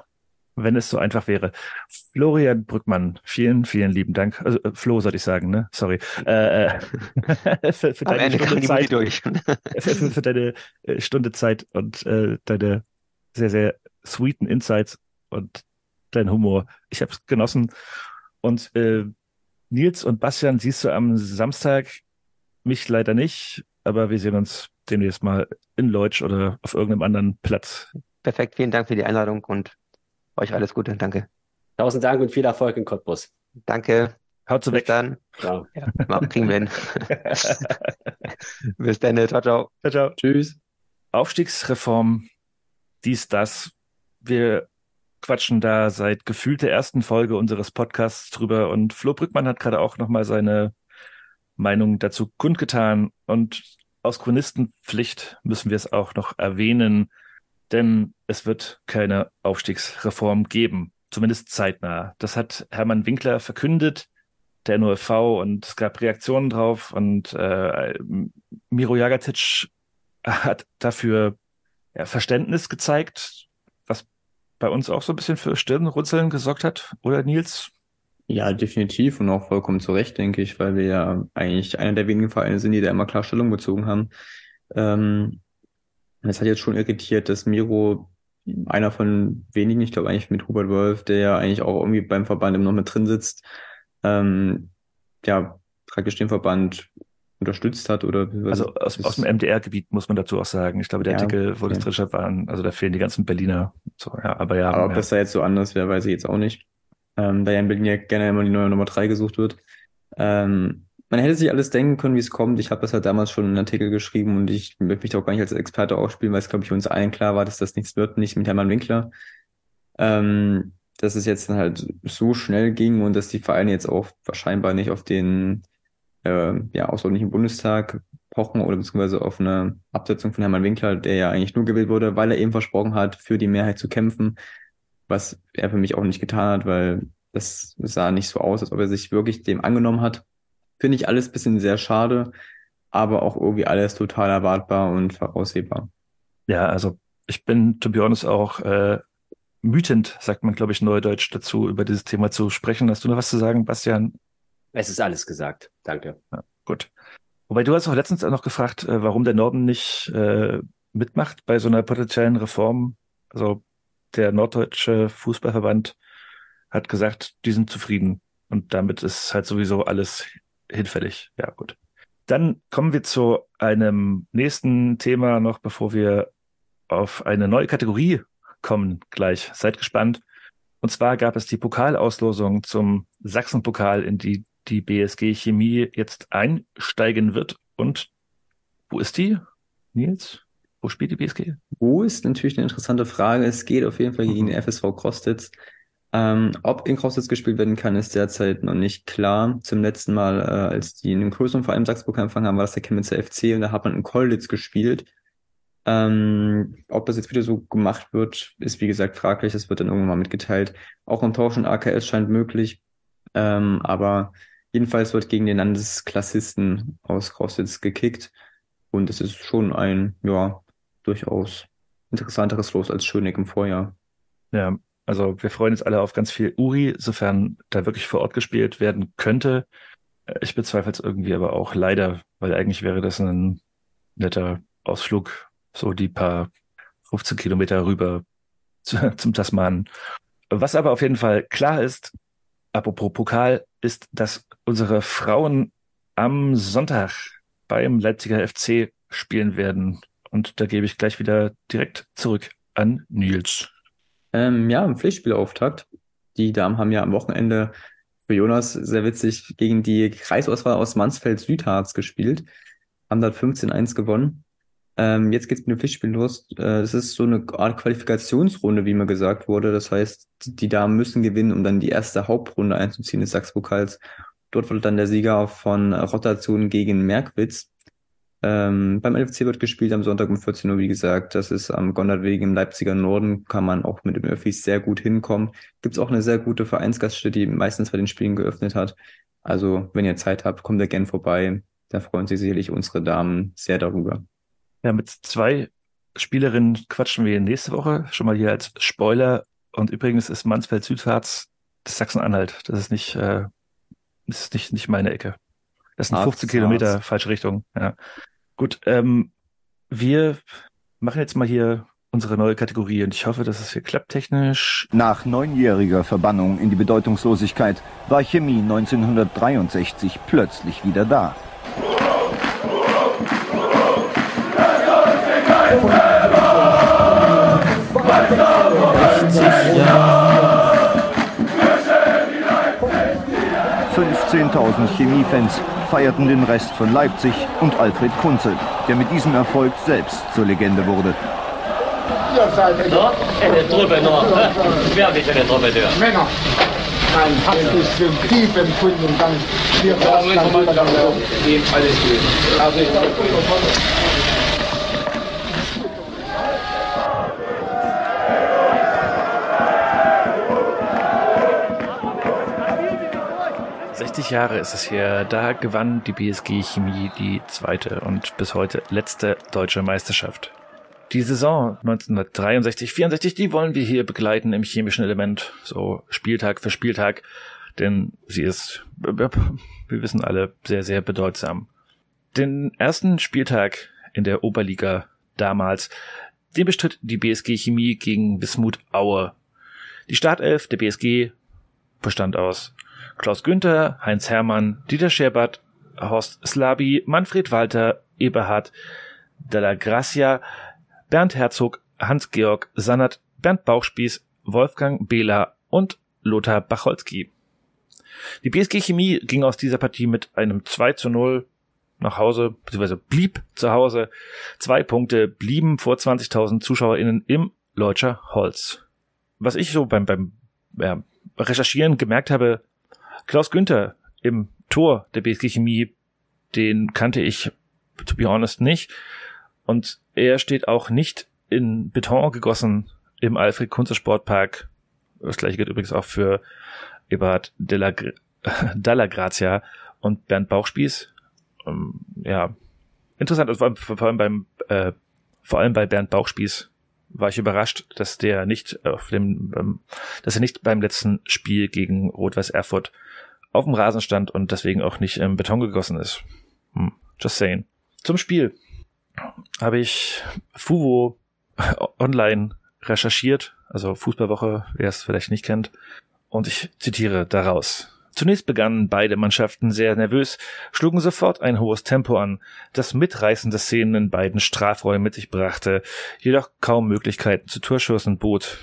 Wenn es so einfach wäre. Florian Brückmann, vielen, vielen lieben Dank. Also äh, Flo, sollte ich sagen, ne? Sorry. Äh, äh, für, für deine Ende Stunde Zeit. durch. für, für, für deine äh, Stunde Zeit und äh, deine sehr, sehr sweeten Insights und dein Humor. Ich habe es genossen. Und äh, Nils und Bastian siehst du am Samstag, mich leider nicht. aber wir sehen uns demnächst mal in Leutsch oder auf irgendeinem anderen Platz. Perfekt, vielen Dank für die Einladung und euch alles Gute. Danke. Tausend Dank und viel Erfolg in Cottbus. Danke. Haut so Bis weg. dann. Ciao. Ja, mal- kriegen wir hin. Bis dann. Ciao, ciao. Ciao, ciao. Tschüss. Aufstiegsreform, dies, das. Wir quatschen da seit gefühlt der ersten Folge unseres Podcasts drüber. Und Flo Brückmann hat gerade auch nochmal seine Meinung dazu kundgetan. Und aus Chronistenpflicht müssen wir es auch noch erwähnen, denn es wird keine Aufstiegsreform geben, zumindest zeitnah. Das hat Hermann Winkler verkündet, der NOFV, und es gab Reaktionen drauf. Und äh, Miro Jagatic hat dafür ja, Verständnis gezeigt, bei uns auch so ein bisschen für Stirnrunzeln gesorgt hat, oder Nils? Ja, definitiv und auch vollkommen zu Recht, denke ich, weil wir ja eigentlich einer der wenigen Vereine sind, die da immer klar Stellung bezogen haben. Ähm, hat jetzt schon irritiert, dass Miro einer von wenigen, ich glaube eigentlich mit Hubert Wolf, der ja eigentlich auch irgendwie beim Verband immer noch mit drin sitzt, ähm, ja, praktisch den Verband unterstützt hat oder Also aus, aus dem MDR-Gebiet muss man dazu auch sagen. Ich glaube, der Ja, Artikel, wo das okay. drin stand, waren, also da fehlen die ganzen Berliner. So, ja, aber ja, Aber ob ja. das da jetzt so anders wäre, weiß ich jetzt auch nicht. Ähm, da ja in Berlin ja gerne immer die neue Nummer drei gesucht wird. Ähm, man hätte sich alles denken können, wie es kommt. Ich habe das halt damals schon in einem Artikel geschrieben und ich möchte mich da auch gar nicht als Experte aufspielen, weil es, glaube ich, uns allen klar war, dass das nichts wird, nicht mit Hermann Winkler. Ähm, dass es jetzt dann halt so schnell ging und dass die Vereine jetzt auch wahrscheinlich nicht auf den äh, ja, außerordentlichen Bundestag pochen oder beziehungsweise auf eine Absetzung von Hermann Winkler, der ja eigentlich nur gewählt wurde, weil er eben versprochen hat, für die Mehrheit zu kämpfen, was er für mich auch nicht getan hat, weil das sah nicht so aus, als ob er sich wirklich dem angenommen hat. Finde ich alles bisschen sehr schade, aber auch irgendwie alles total erwartbar und voraussehbar. Ja, also ich bin, to be honest, auch äh, wütend, sagt man, glaube ich, neudeutsch dazu, über dieses Thema zu sprechen. Hast du noch was zu sagen, Bastian? Es ist alles gesagt. Danke. Gut. Wobei du hast auch letztens noch gefragt, äh, warum der Norden nicht äh, mitmacht bei so einer potenziellen Reform. Also der Norddeutsche Fußballverband hat gesagt, die sind zufrieden und damit ist halt sowieso alles hinfällig. Ja, gut. Dann kommen wir zu einem nächsten Thema noch, bevor wir auf eine neue Kategorie kommen gleich. Seid gespannt. Und zwar gab es die Pokalauslosung zum Sachsenpokal, in die die BSG Chemie jetzt einsteigen wird. Und wo ist die? Nils? Wo spielt die BSG? Wo ist natürlich eine interessante Frage. Es geht auf jeden Fall gegen den FSV Krostitz. Ähm, ob in Krostitz gespielt werden kann, ist derzeit noch nicht klar. Zum letzten Mal, äh, als die in einem größeren Verein Sachsenpokal empfangen haben, war das der Chemnitzer FC und da hat man in Kolditz gespielt. Ähm, ob das jetzt wieder so gemacht wird, ist wie gesagt fraglich. Das wird dann irgendwann mal mitgeteilt. Auch ein Tausch in AKS scheint möglich. Ähm, aber jedenfalls wird gegen den Landesklassisten aus Krostitz gekickt. Und es ist schon ein, ja, durchaus interessanteres Los als Schöneck im Vorjahr. Ja, also wir freuen uns alle auf ganz viel Uri, sofern da wirklich vor Ort gespielt werden könnte. Ich bezweifle es irgendwie aber auch leider, weil eigentlich wäre das ein netter Ausflug, so die paar 15 Kilometer rüber zu, zum Tasmanen. Was aber auf jeden Fall klar ist, apropos Pokal, ist, dass unsere Frauen am Sonntag beim Leipziger FC spielen werden. Und da gebe ich gleich wieder direkt zurück an Nils. Ähm, ja, im Pflichtspielauftakt. Die Damen haben ja am Wochenende für Jonas sehr witzig gegen die Kreisauswahl aus Mansfeld-Südharz gespielt. Haben dort 15-1 gewonnen. Ähm, jetzt geht's mit dem Pflichtspiel los. Äh, das ist so eine Art Qualifikationsrunde, wie mir gesagt wurde. Das heißt, die Damen müssen gewinnen, um dann die erste Hauptrunde einzuziehen des Sachspokals. Dort wird dann der Sieger von Rotation gegen Merkwitz. Ähm, beim LFC wird gespielt am Sonntag um 14 Uhr, wie gesagt. Das ist am Gondardweg im Leipziger Norden. Kann man auch mit den Öffis sehr gut hinkommen. Gibt's auch eine sehr gute Vereinsgaststätte, die meistens bei den Spielen geöffnet hat. Also, wenn ihr Zeit habt, kommt da gern vorbei. Da freuen sich sicherlich unsere Damen sehr darüber. Ja, mit zwei Spielerinnen quatschen wir nächste Woche. Schon mal hier als Spoiler. Und übrigens ist Mansfeld Südharz das Sachsen-Anhalt. Das ist nicht, äh, das ist nicht, nicht meine Ecke. Das sind Harz, 15 Kilometer falsche Richtung. Ja. Gut, ähm, wir machen jetzt mal hier unsere neue Kategorie und ich hoffe, dass es hier klappt technisch. Nach neunjähriger Verbannung in die Bedeutungslosigkeit war Chemie 1963 plötzlich wieder da. 15.000 Chemiefans feierten den Rest von Leipzig und Alfred Kunzel, der mit diesem Erfolg selbst zur Legende wurde. Ihr seid so, eine Truppe noch. Wirklich eine Truppe. Männer, ein herzliches Triebempfunden und dann wird das dann wieder Alles gut. Also ich 60 Jahre ist es her, da gewann die BSG Chemie die zweite und bis heute letzte deutsche Meisterschaft. Die Saison 1963-64, die wollen wir hier begleiten im chemischen Element, so Spieltag für Spieltag, denn sie ist, wir wissen alle, sehr, sehr bedeutsam. Den ersten Spieltag in der Oberliga damals, den bestritt die BSG Chemie gegen Wismut Aue. Die Startelf der BSG bestand aus Klaus Günther, Heinz Hermann, Dieter Scherbert, Horst Slabi, Manfred Walter, Eberhard Della Gracia, Bernd Herzog, Hans-Georg Sannert, Bernd Bauchspieß, Wolfgang Behler und Lothar Bacholski. Die BSG Chemie ging aus dieser Partie mit einem 2 zu 0 nach Hause, beziehungsweise blieb zu Hause. Zwei Punkte blieben vor 20.000 ZuschauerInnen im Leutscher Holz. Was ich so beim, beim ja, Recherchieren gemerkt habe, Klaus Günther im Tor der BSG Chemie, den kannte ich, to be honest, nicht. Und er steht auch nicht in Beton gegossen im Alfred Kunze Sportpark. Das gleiche gilt übrigens auch für Eberhard Della, Dalla Grazia und Bernd Bauchspieß. Ähm, ja, interessant, also vor, allem beim, äh, vor allem bei Bernd Bauchspieß war ich überrascht, dass der nicht auf dem, dass er nicht beim letzten Spiel gegen Rot-Weiß Erfurt auf dem Rasen stand und deswegen auch nicht im Beton gegossen ist. Hm, just saying. Zum Spiel habe ich Fuvo online recherchiert, also Fußballwoche, wer es vielleicht nicht kennt, und ich zitiere daraus. Zunächst begannen beide Mannschaften sehr nervös, schlugen sofort ein hohes Tempo an, das mitreißende Szenen in beiden Strafräumen mit sich brachte, jedoch kaum Möglichkeiten zu Torschüssen bot.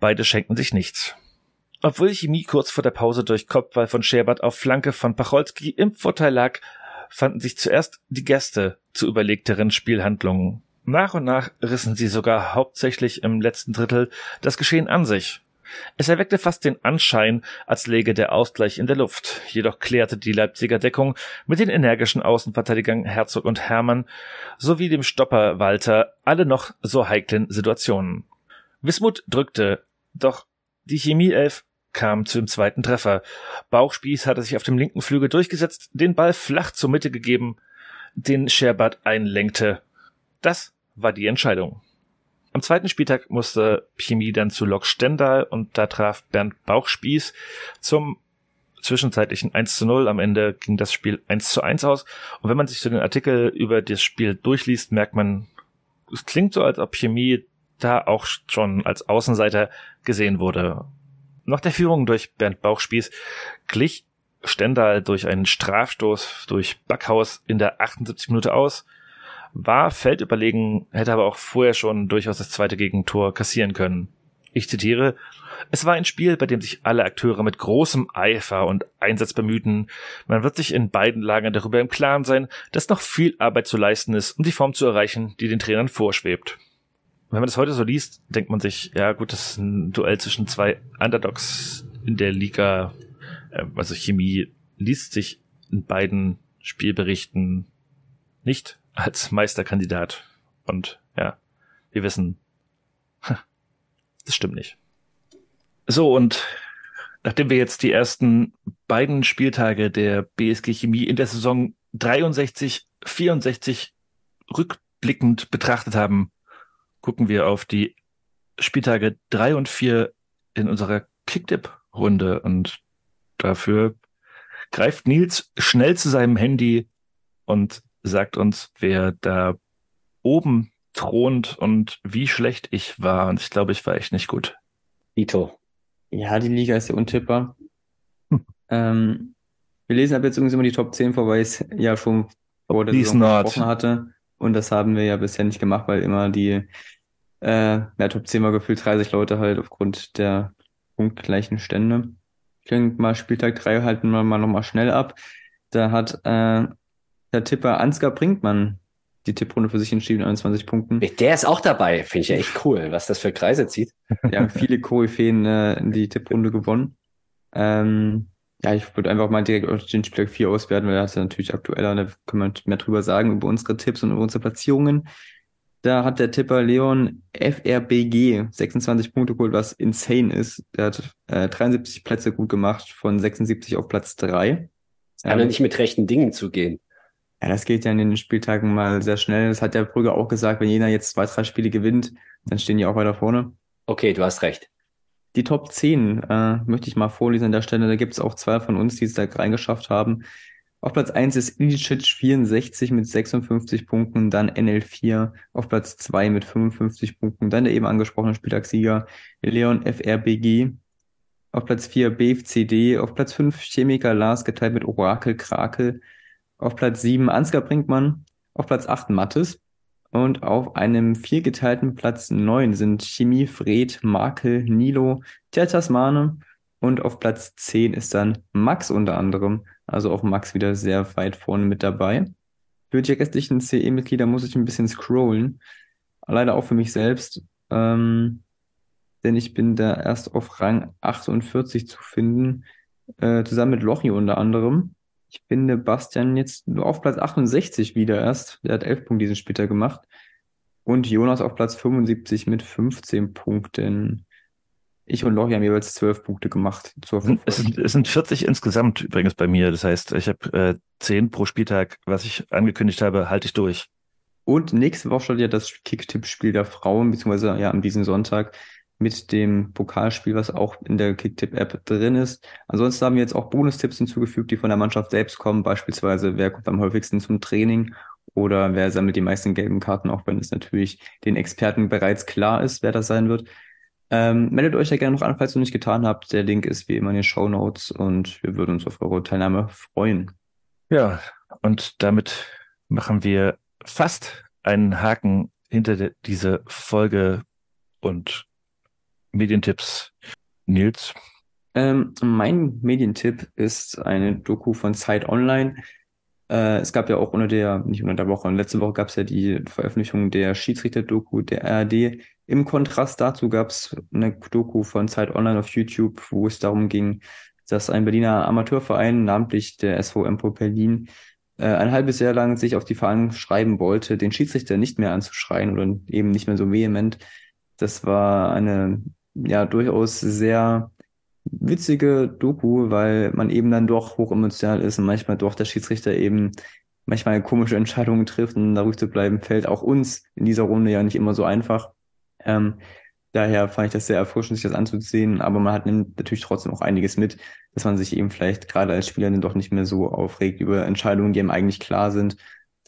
Beide schenkten sich nichts. Obwohl Chemie kurz vor der Pause durch Kopfball von Scherbert auf Flanke von Pacholski im Vorteil lag, fanden sich zuerst die Gäste zu überlegteren Spielhandlungen. Nach und nach rissen sie sogar hauptsächlich im letzten Drittel das Geschehen an sich. Es erweckte fast den Anschein, als läge der Ausgleich in der Luft. Jedoch klärte die Leipziger Deckung mit den energischen Außenverteidigern Herzog und Hermann sowie dem Stopper Walter alle noch so heiklen Situationen. Wismut drückte, doch die Chemieelf kam zum zweiten Treffer. Bauchspieß hatte sich auf dem linken Flügel durchgesetzt, den Ball flach zur Mitte gegeben, den Scherbert einlenkte. Das war die Entscheidung. Am zweiten Spieltag musste Chemie dann zu Lok Stendal und da traf Bernd Bauchspieß zum zwischenzeitlichen 1 zu 0. Am Ende ging das Spiel 1 zu 1 aus. Und wenn man sich so den Artikel über das Spiel durchliest, merkt man, es klingt so, als ob Chemie da auch schon als Außenseiter gesehen wurde. Nach der Führung durch Bernd Bauchspieß glich Stendal durch einen Strafstoß durch Backhaus in der 78 Minute aus, war feldüberlegen, hätte aber auch vorher schon durchaus das zweite Gegentor kassieren können. Ich zitiere, es war ein Spiel, bei dem sich alle Akteure mit großem Eifer und Einsatz bemühten. Man wird sich in beiden Lagern darüber im Klaren sein, dass noch viel Arbeit zu leisten ist, um die Form zu erreichen, die den Trainern vorschwebt wenn man das heute so liest, denkt man sich, ja gut, das ist ein Duell zwischen zwei Underdogs in der Liga. Ähm, also Chemie liest sich in beiden Spielberichten nicht als Meisterkandidat. Und ja, wir wissen, das stimmt nicht. So, und nachdem wir jetzt die ersten beiden Spieltage der BSG Chemie in der Saison 63, 64 rückblickend betrachtet haben, gucken wir auf die Spieltage drei und vier in unserer Kicktip-Runde und dafür greift Nils schnell zu seinem Handy und sagt uns, wer da oben thront und wie schlecht ich war. Und ich glaube, ich war echt nicht gut. Ito. Ja, die Liga ist ja untippbar. Hm. Ähm, wir lesen ab jetzt übrigens immer die Top 10 vor, weil ich es ja schon vor der Saison gesprochen hatte. Und das haben wir ja bisher nicht gemacht, weil immer die äh, ja, Top 10 war gefühlt 30 Leute halt aufgrund der punktgleichen Stände. Ich denke mal, Spieltag 3 halten wir mal nochmal schnell ab. Da hat äh, der Tipper Ansgar Brinkmann die Tipprunde für sich entschieden, 21 Punkten. Der ist auch dabei, finde ich ja echt cool, was das für Kreise zieht. Wir haben viele Koryphäen äh, in die Tipprunde gewonnen. Ähm, ja, ich würde einfach mal direkt auf den Spieltag 4 auswerten, weil er ist ja natürlich aktueller und da können wir mehr drüber sagen, über unsere Tipps und über unsere Platzierungen. Da hat der Tipper Leon FRBG 26 Punkte geholt, was insane ist. Der hat äh, 73 Plätze gut gemacht, von 76 auf Platz 3. Das kann ja nicht mit rechten Dingen zugehen. Ja, das geht ja in den Spieltagen mal sehr schnell. Das hat der Brügge auch gesagt, wenn jeder jetzt zwei, drei Spiele gewinnt, dann stehen die auch weiter vorne. Okay, du hast recht. Die Top 10 äh, möchte ich mal vorlesen an der Stelle. Da gibt es auch zwei von uns, die es da reingeschafft haben. Auf Platz 1 ist Ilicic 64 mit 56 Punkten, dann NL4 auf Platz 2 mit 55 Punkten, dann der eben angesprochene Spieltagssieger Leon FRBG. Auf Platz 4 BFCD, auf Platz 5 Chemiker Lars geteilt mit Orakel Krakel auf Platz 7 Ansgar Brinkmann, auf Platz 8 Mattes und auf einem viergeteilten Platz 9 sind Chemie, Fred, Markel, Nilo, der Tasmane und auf Platz 10 ist dann Max unter anderem. Also auch Max wieder sehr weit vorne mit dabei. Für die restlichen CE-Mitglieder muss ich ein bisschen scrollen. Leider auch für mich selbst. Ähm, denn ich bin da erst auf Rang 48 zu finden. Äh, zusammen mit Lochi unter anderem. Ich finde Bastian jetzt nur auf Platz 68 wieder erst. Der hat 11 Punkte diesen später gemacht. Und Jonas auf Platz 75 mit 15 Punkten. Ich und Lori haben jeweils 12 Punkte gemacht. Es, sind, es sind 40 insgesamt übrigens bei mir. Das heißt, ich habe äh, 10 pro Spieltag. Was ich angekündigt habe, halte ich durch. Und nächste Woche startet ja das Kicktipp-Spiel der Frauen, beziehungsweise ja an diesem Sonntag mit dem Pokalspiel, was auch in der Kicktip-App drin ist. Ansonsten haben wir jetzt auch Bonustipps hinzugefügt, die von der Mannschaft selbst kommen. Beispielsweise, wer kommt am häufigsten zum Training oder wer sammelt die meisten gelben Karten, auch wenn es natürlich den Experten bereits klar ist, wer das sein wird. Ähm, meldet euch ja gerne noch an, falls ihr nicht getan habt. Der Link ist wie immer in den Show Notes und wir würden uns auf eure Teilnahme freuen. Ja, und damit machen wir fast einen Haken hinter diese Folge und Medientipps. Nils? Ähm, mein Medientipp ist eine Doku von Zeit Online. Äh, es gab ja auch unter der, nicht unter der Woche, letzte Woche gab es ja die Veröffentlichung der Schiedsrichter-Doku der ARD. Im Kontrast dazu gab es eine Doku von Zeit Online auf YouTube, wo es darum ging, dass ein Berliner Amateurverein, namentlich der SV Empor Berlin, äh, ein halbes Jahr lang sich auf die Fahnen schreiben wollte, den Schiedsrichter nicht mehr anzuschreien oder eben nicht mehr so vehement. Das war eine ja durchaus sehr witzige Doku, weil man eben dann doch hochemotional ist und manchmal doch der Schiedsrichter eben manchmal komische Entscheidungen trifft und da ruhig zu bleiben, fällt auch uns in dieser Runde ja nicht immer so einfach. Ähm, daher fand ich das sehr erfrischend, sich das anzusehen, aber man hat natürlich trotzdem auch einiges mit, dass man sich eben vielleicht gerade als Spieler dann doch nicht mehr so aufregt über Entscheidungen, die einem eigentlich klar sind.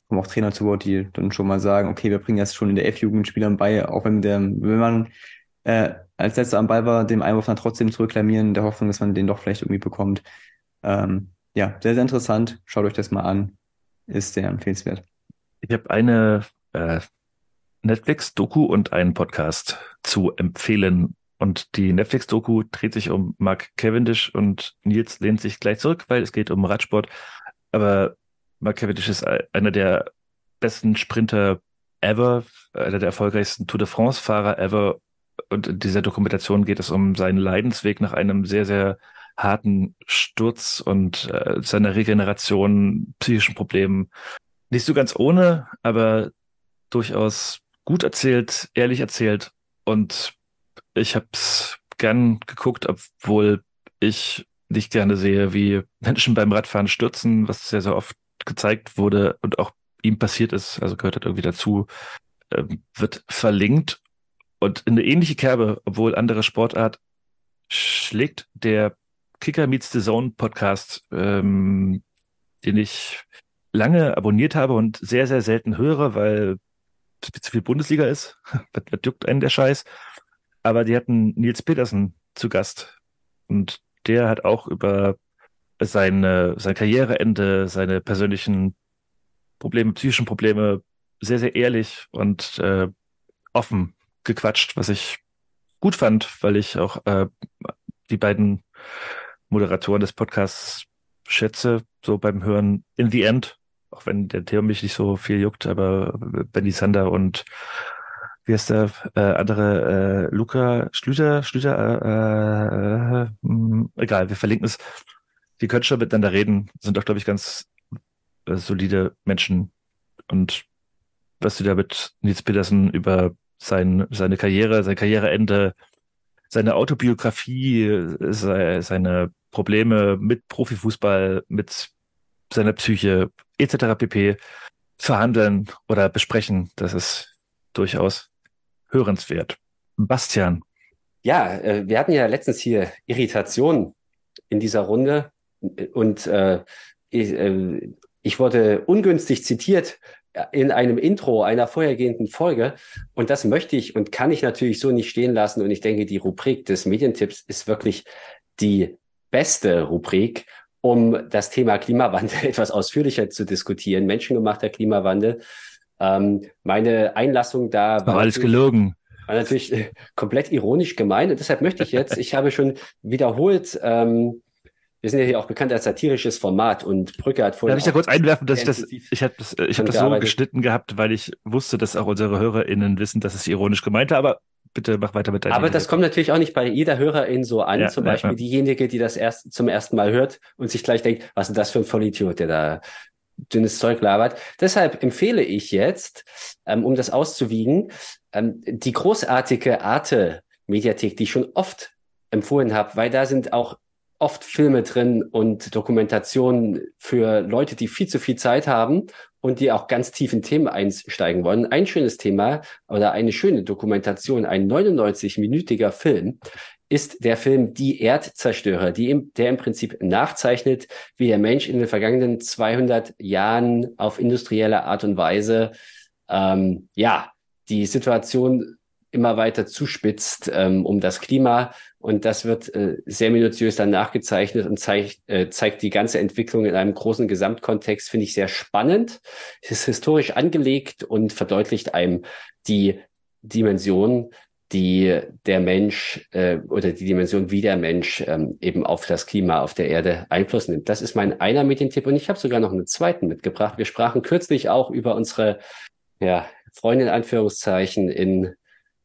Kommen auch Trainer zu Wort, die dann schon mal sagen, okay, wir bringen das schon in der F-Jugend Spielern bei, auch wenn der, wenn man äh, als letzter am Ball war, dem Einwurf dann trotzdem zu reklamieren, in der Hoffnung, dass man den doch vielleicht irgendwie bekommt. Ähm, ja, sehr, sehr interessant. Schaut euch das mal an. Ist sehr empfehlenswert. Ich habe eine äh, Netflix-Doku und einen Podcast zu empfehlen. Und die Netflix-Doku dreht sich um Mark Cavendish und Nils lehnt sich gleich zurück, weil es geht um Radsport. Aber Mark Cavendish ist einer der besten Sprinter ever, einer der erfolgreichsten Tour de France-Fahrer ever und in dieser Dokumentation geht es um seinen Leidensweg nach einem sehr, sehr harten Sturz und äh, seiner Regeneration, psychischen Problemen. Nicht so ganz ohne, aber durchaus gut erzählt, ehrlich erzählt. Und ich habe es gern geguckt, obwohl ich nicht gerne sehe, wie Menschen beim Radfahren stürzen, was sehr, sehr oft gezeigt wurde und auch ihm passiert ist, also gehört halt irgendwie dazu, äh, wird verlinkt und in eine ähnliche Kerbe, obwohl andere Sportart, schlägt der Kicker Meets the Zone Podcast, ähm, den ich lange abonniert habe und sehr, sehr selten höre, weil es zu viel Bundesliga ist. was, juckt einen der Scheiß? Aber die hatten Nils Petersen zu Gast und der hat auch über seine, sein Karriereende, seine persönlichen Probleme, psychischen Probleme sehr, sehr ehrlich und äh, offen gequatscht, was ich gut fand, weil ich auch äh, die beiden Moderatoren des Podcasts schätze, so beim Hören in the end, auch wenn der Thema mich nicht so viel juckt, aber Benny Sander und wie heißt der äh, andere, äh, Luca Schlüter, Schlüter, äh, äh, mh, egal, wir verlinken es. Die können schon miteinander reden, sind doch, glaube ich, ganz äh, solide Menschen. Und was du da mit Nils Petersen über sein, seine Karriere, sein Karriereende, seine Autobiografie, sei, seine Probleme mit Profifußball, mit seiner Psyche etc. pp. verhandeln oder besprechen, das ist durchaus hörenswert. Bastian. Ja, äh, wir hatten ja letztens hier Irritation in dieser Runde und äh, ich, äh, ich wurde ungünstig zitiert in einem Intro einer vorhergehenden Folge. Und das möchte ich und kann ich natürlich so nicht stehen lassen. Und ich denke, die Rubrik des Medientipps ist wirklich die beste Rubrik, um das Thema Klimawandel etwas ausführlicher zu diskutieren. Menschengemachter Klimawandel. Ähm, meine Einlassung da war alles gelogen. War natürlich komplett ironisch gemeint. Und deshalb möchte ich jetzt, ich habe schon wiederholt ähm, wir sind ja hier auch bekannt als satirisches Format und Brücke hat vorhin. Darf ich da kurz einwerfen, dass ich das, ich habe das, ich habe das so geschnitten gehabt, weil ich wusste, dass auch unsere HörerInnen wissen, dass es ironisch gemeint war, aber bitte mach weiter mit deinem. Aber das kommt natürlich auch nicht bei jeder Hörerin so an, ja, zum ja, Beispiel ja. diejenige, die das erst zum ersten Mal hört und sich gleich denkt, was ist das für ein Vollidiot, der da dünnes Zeug labert. Deshalb empfehle ich jetzt, ähm, um das auszuwiegen, ähm, die großartige Arte Mediathek, die ich schon oft empfohlen habe, weil da sind auch oft Filme drin und Dokumentationen für Leute, die viel zu viel Zeit haben und die auch ganz tief in Themen einsteigen wollen. Ein schönes Thema oder eine schöne Dokumentation, ein 99-minütiger Film, ist der Film Die Erdzerstörer, die im, der im Prinzip nachzeichnet, wie der Mensch in den vergangenen 200 Jahren auf industrielle Art und Weise ähm, ja die Situation immer weiter zuspitzt ähm, um das Klima. Und das wird äh, sehr minutiös dann nachgezeichnet und zeigt, äh, zeigt die ganze Entwicklung in einem großen Gesamtkontext, finde ich sehr spannend. Es ist historisch angelegt und verdeutlicht einem die Dimension, die der Mensch äh, oder die Dimension, wie der Mensch ähm, eben auf das Klima auf der Erde Einfluss nimmt. Das ist mein einer Medientipp und ich habe sogar noch einen zweiten mitgebracht. Wir sprachen kürzlich auch über unsere ja, Freundin Anführungszeichen in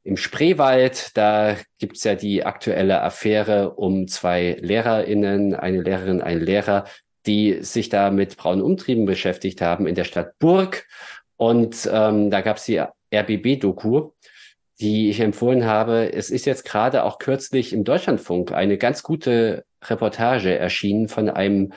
im Spreewald, da gibt's ja die aktuelle Affäre um zwei LehrerInnen, eine Lehrerin, ein Lehrer, die sich da mit braunen Umtrieben beschäftigt haben in der Stadt Burg. Und ähm, da gab's die RBB-Doku, die ich empfohlen habe. Es ist jetzt gerade auch kürzlich im Deutschlandfunk eine ganz gute Reportage erschienen von einem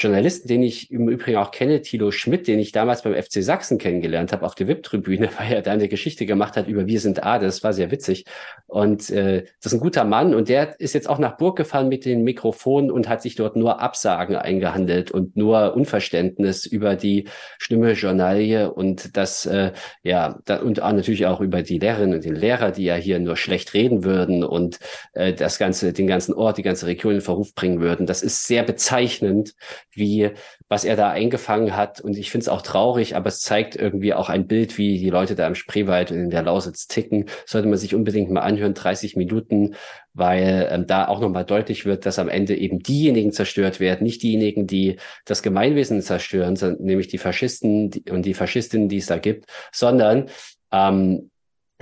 Journalisten, den ich im Übrigen auch kenne, Thilo Schmidt, den ich damals beim FC Sachsen kennengelernt habe auf der VIP-Tribüne, weil er da eine Geschichte gemacht hat über Wir sind A, das war sehr witzig. Und äh, das ist ein guter Mann und der ist jetzt auch nach Burg gefahren mit den Mikrofonen und hat sich dort nur Absagen eingehandelt und nur Unverständnis über die schlimme Journalie und das, äh, ja, da, und auch natürlich auch über die Lehrerinnen und den Lehrer, die ja hier nur schlecht reden würden und äh, das ganze, den ganzen Ort, die ganze Region in Verruf bringen würden. Das ist sehr bezeichnend wie was er da eingefangen hat. Und ich finde es auch traurig, aber es zeigt irgendwie auch ein Bild, wie die Leute da im Spreewald und in der Lausitz ticken. Sollte man sich unbedingt mal anhören, 30 Minuten, weil ähm, da auch nochmal deutlich wird, dass am Ende eben diejenigen zerstört werden, nicht diejenigen, die das Gemeinwesen zerstören, sondern nämlich die Faschisten und die Faschistinnen, die es da gibt, sondern ähm,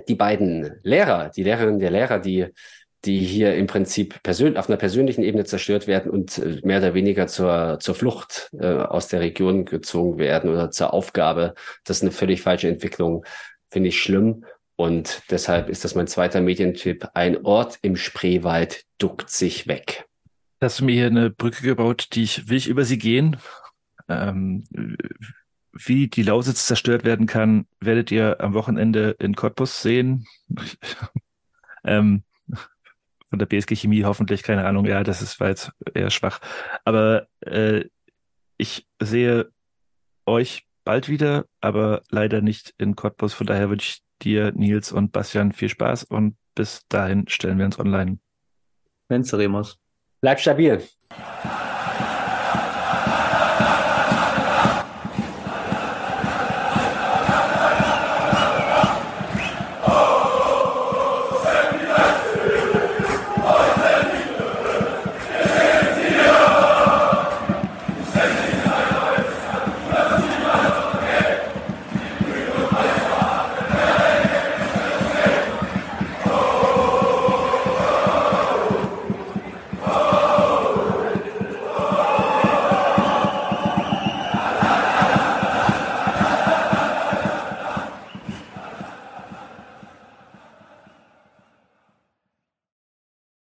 die beiden Lehrer, die Lehrerinnen der Lehrer, die die hier im Prinzip persönlich auf einer persönlichen Ebene zerstört werden und äh, mehr oder weniger zur, zur Flucht äh, aus der Region gezogen werden oder zur Aufgabe. Das ist eine völlig falsche Entwicklung, finde ich schlimm. Und deshalb ist das mein zweiter Medientipp. Ein Ort im Spreewald duckt sich weg. Hast du mir hier eine Brücke gebaut, die ich, will ich über sie gehen? Ähm, wie die Lausitz zerstört werden kann, werdet ihr am Wochenende in Cottbus sehen. ähm, von der BSG Chemie hoffentlich, keine Ahnung, ja, das ist, war jetzt eher schwach. Aber äh, ich sehe euch bald wieder, aber leider nicht in Cottbus. Von daher wünsche ich dir, Nils und Bastian viel Spaß und bis dahin stellen wir uns online. Venceremos. Bleib stabil.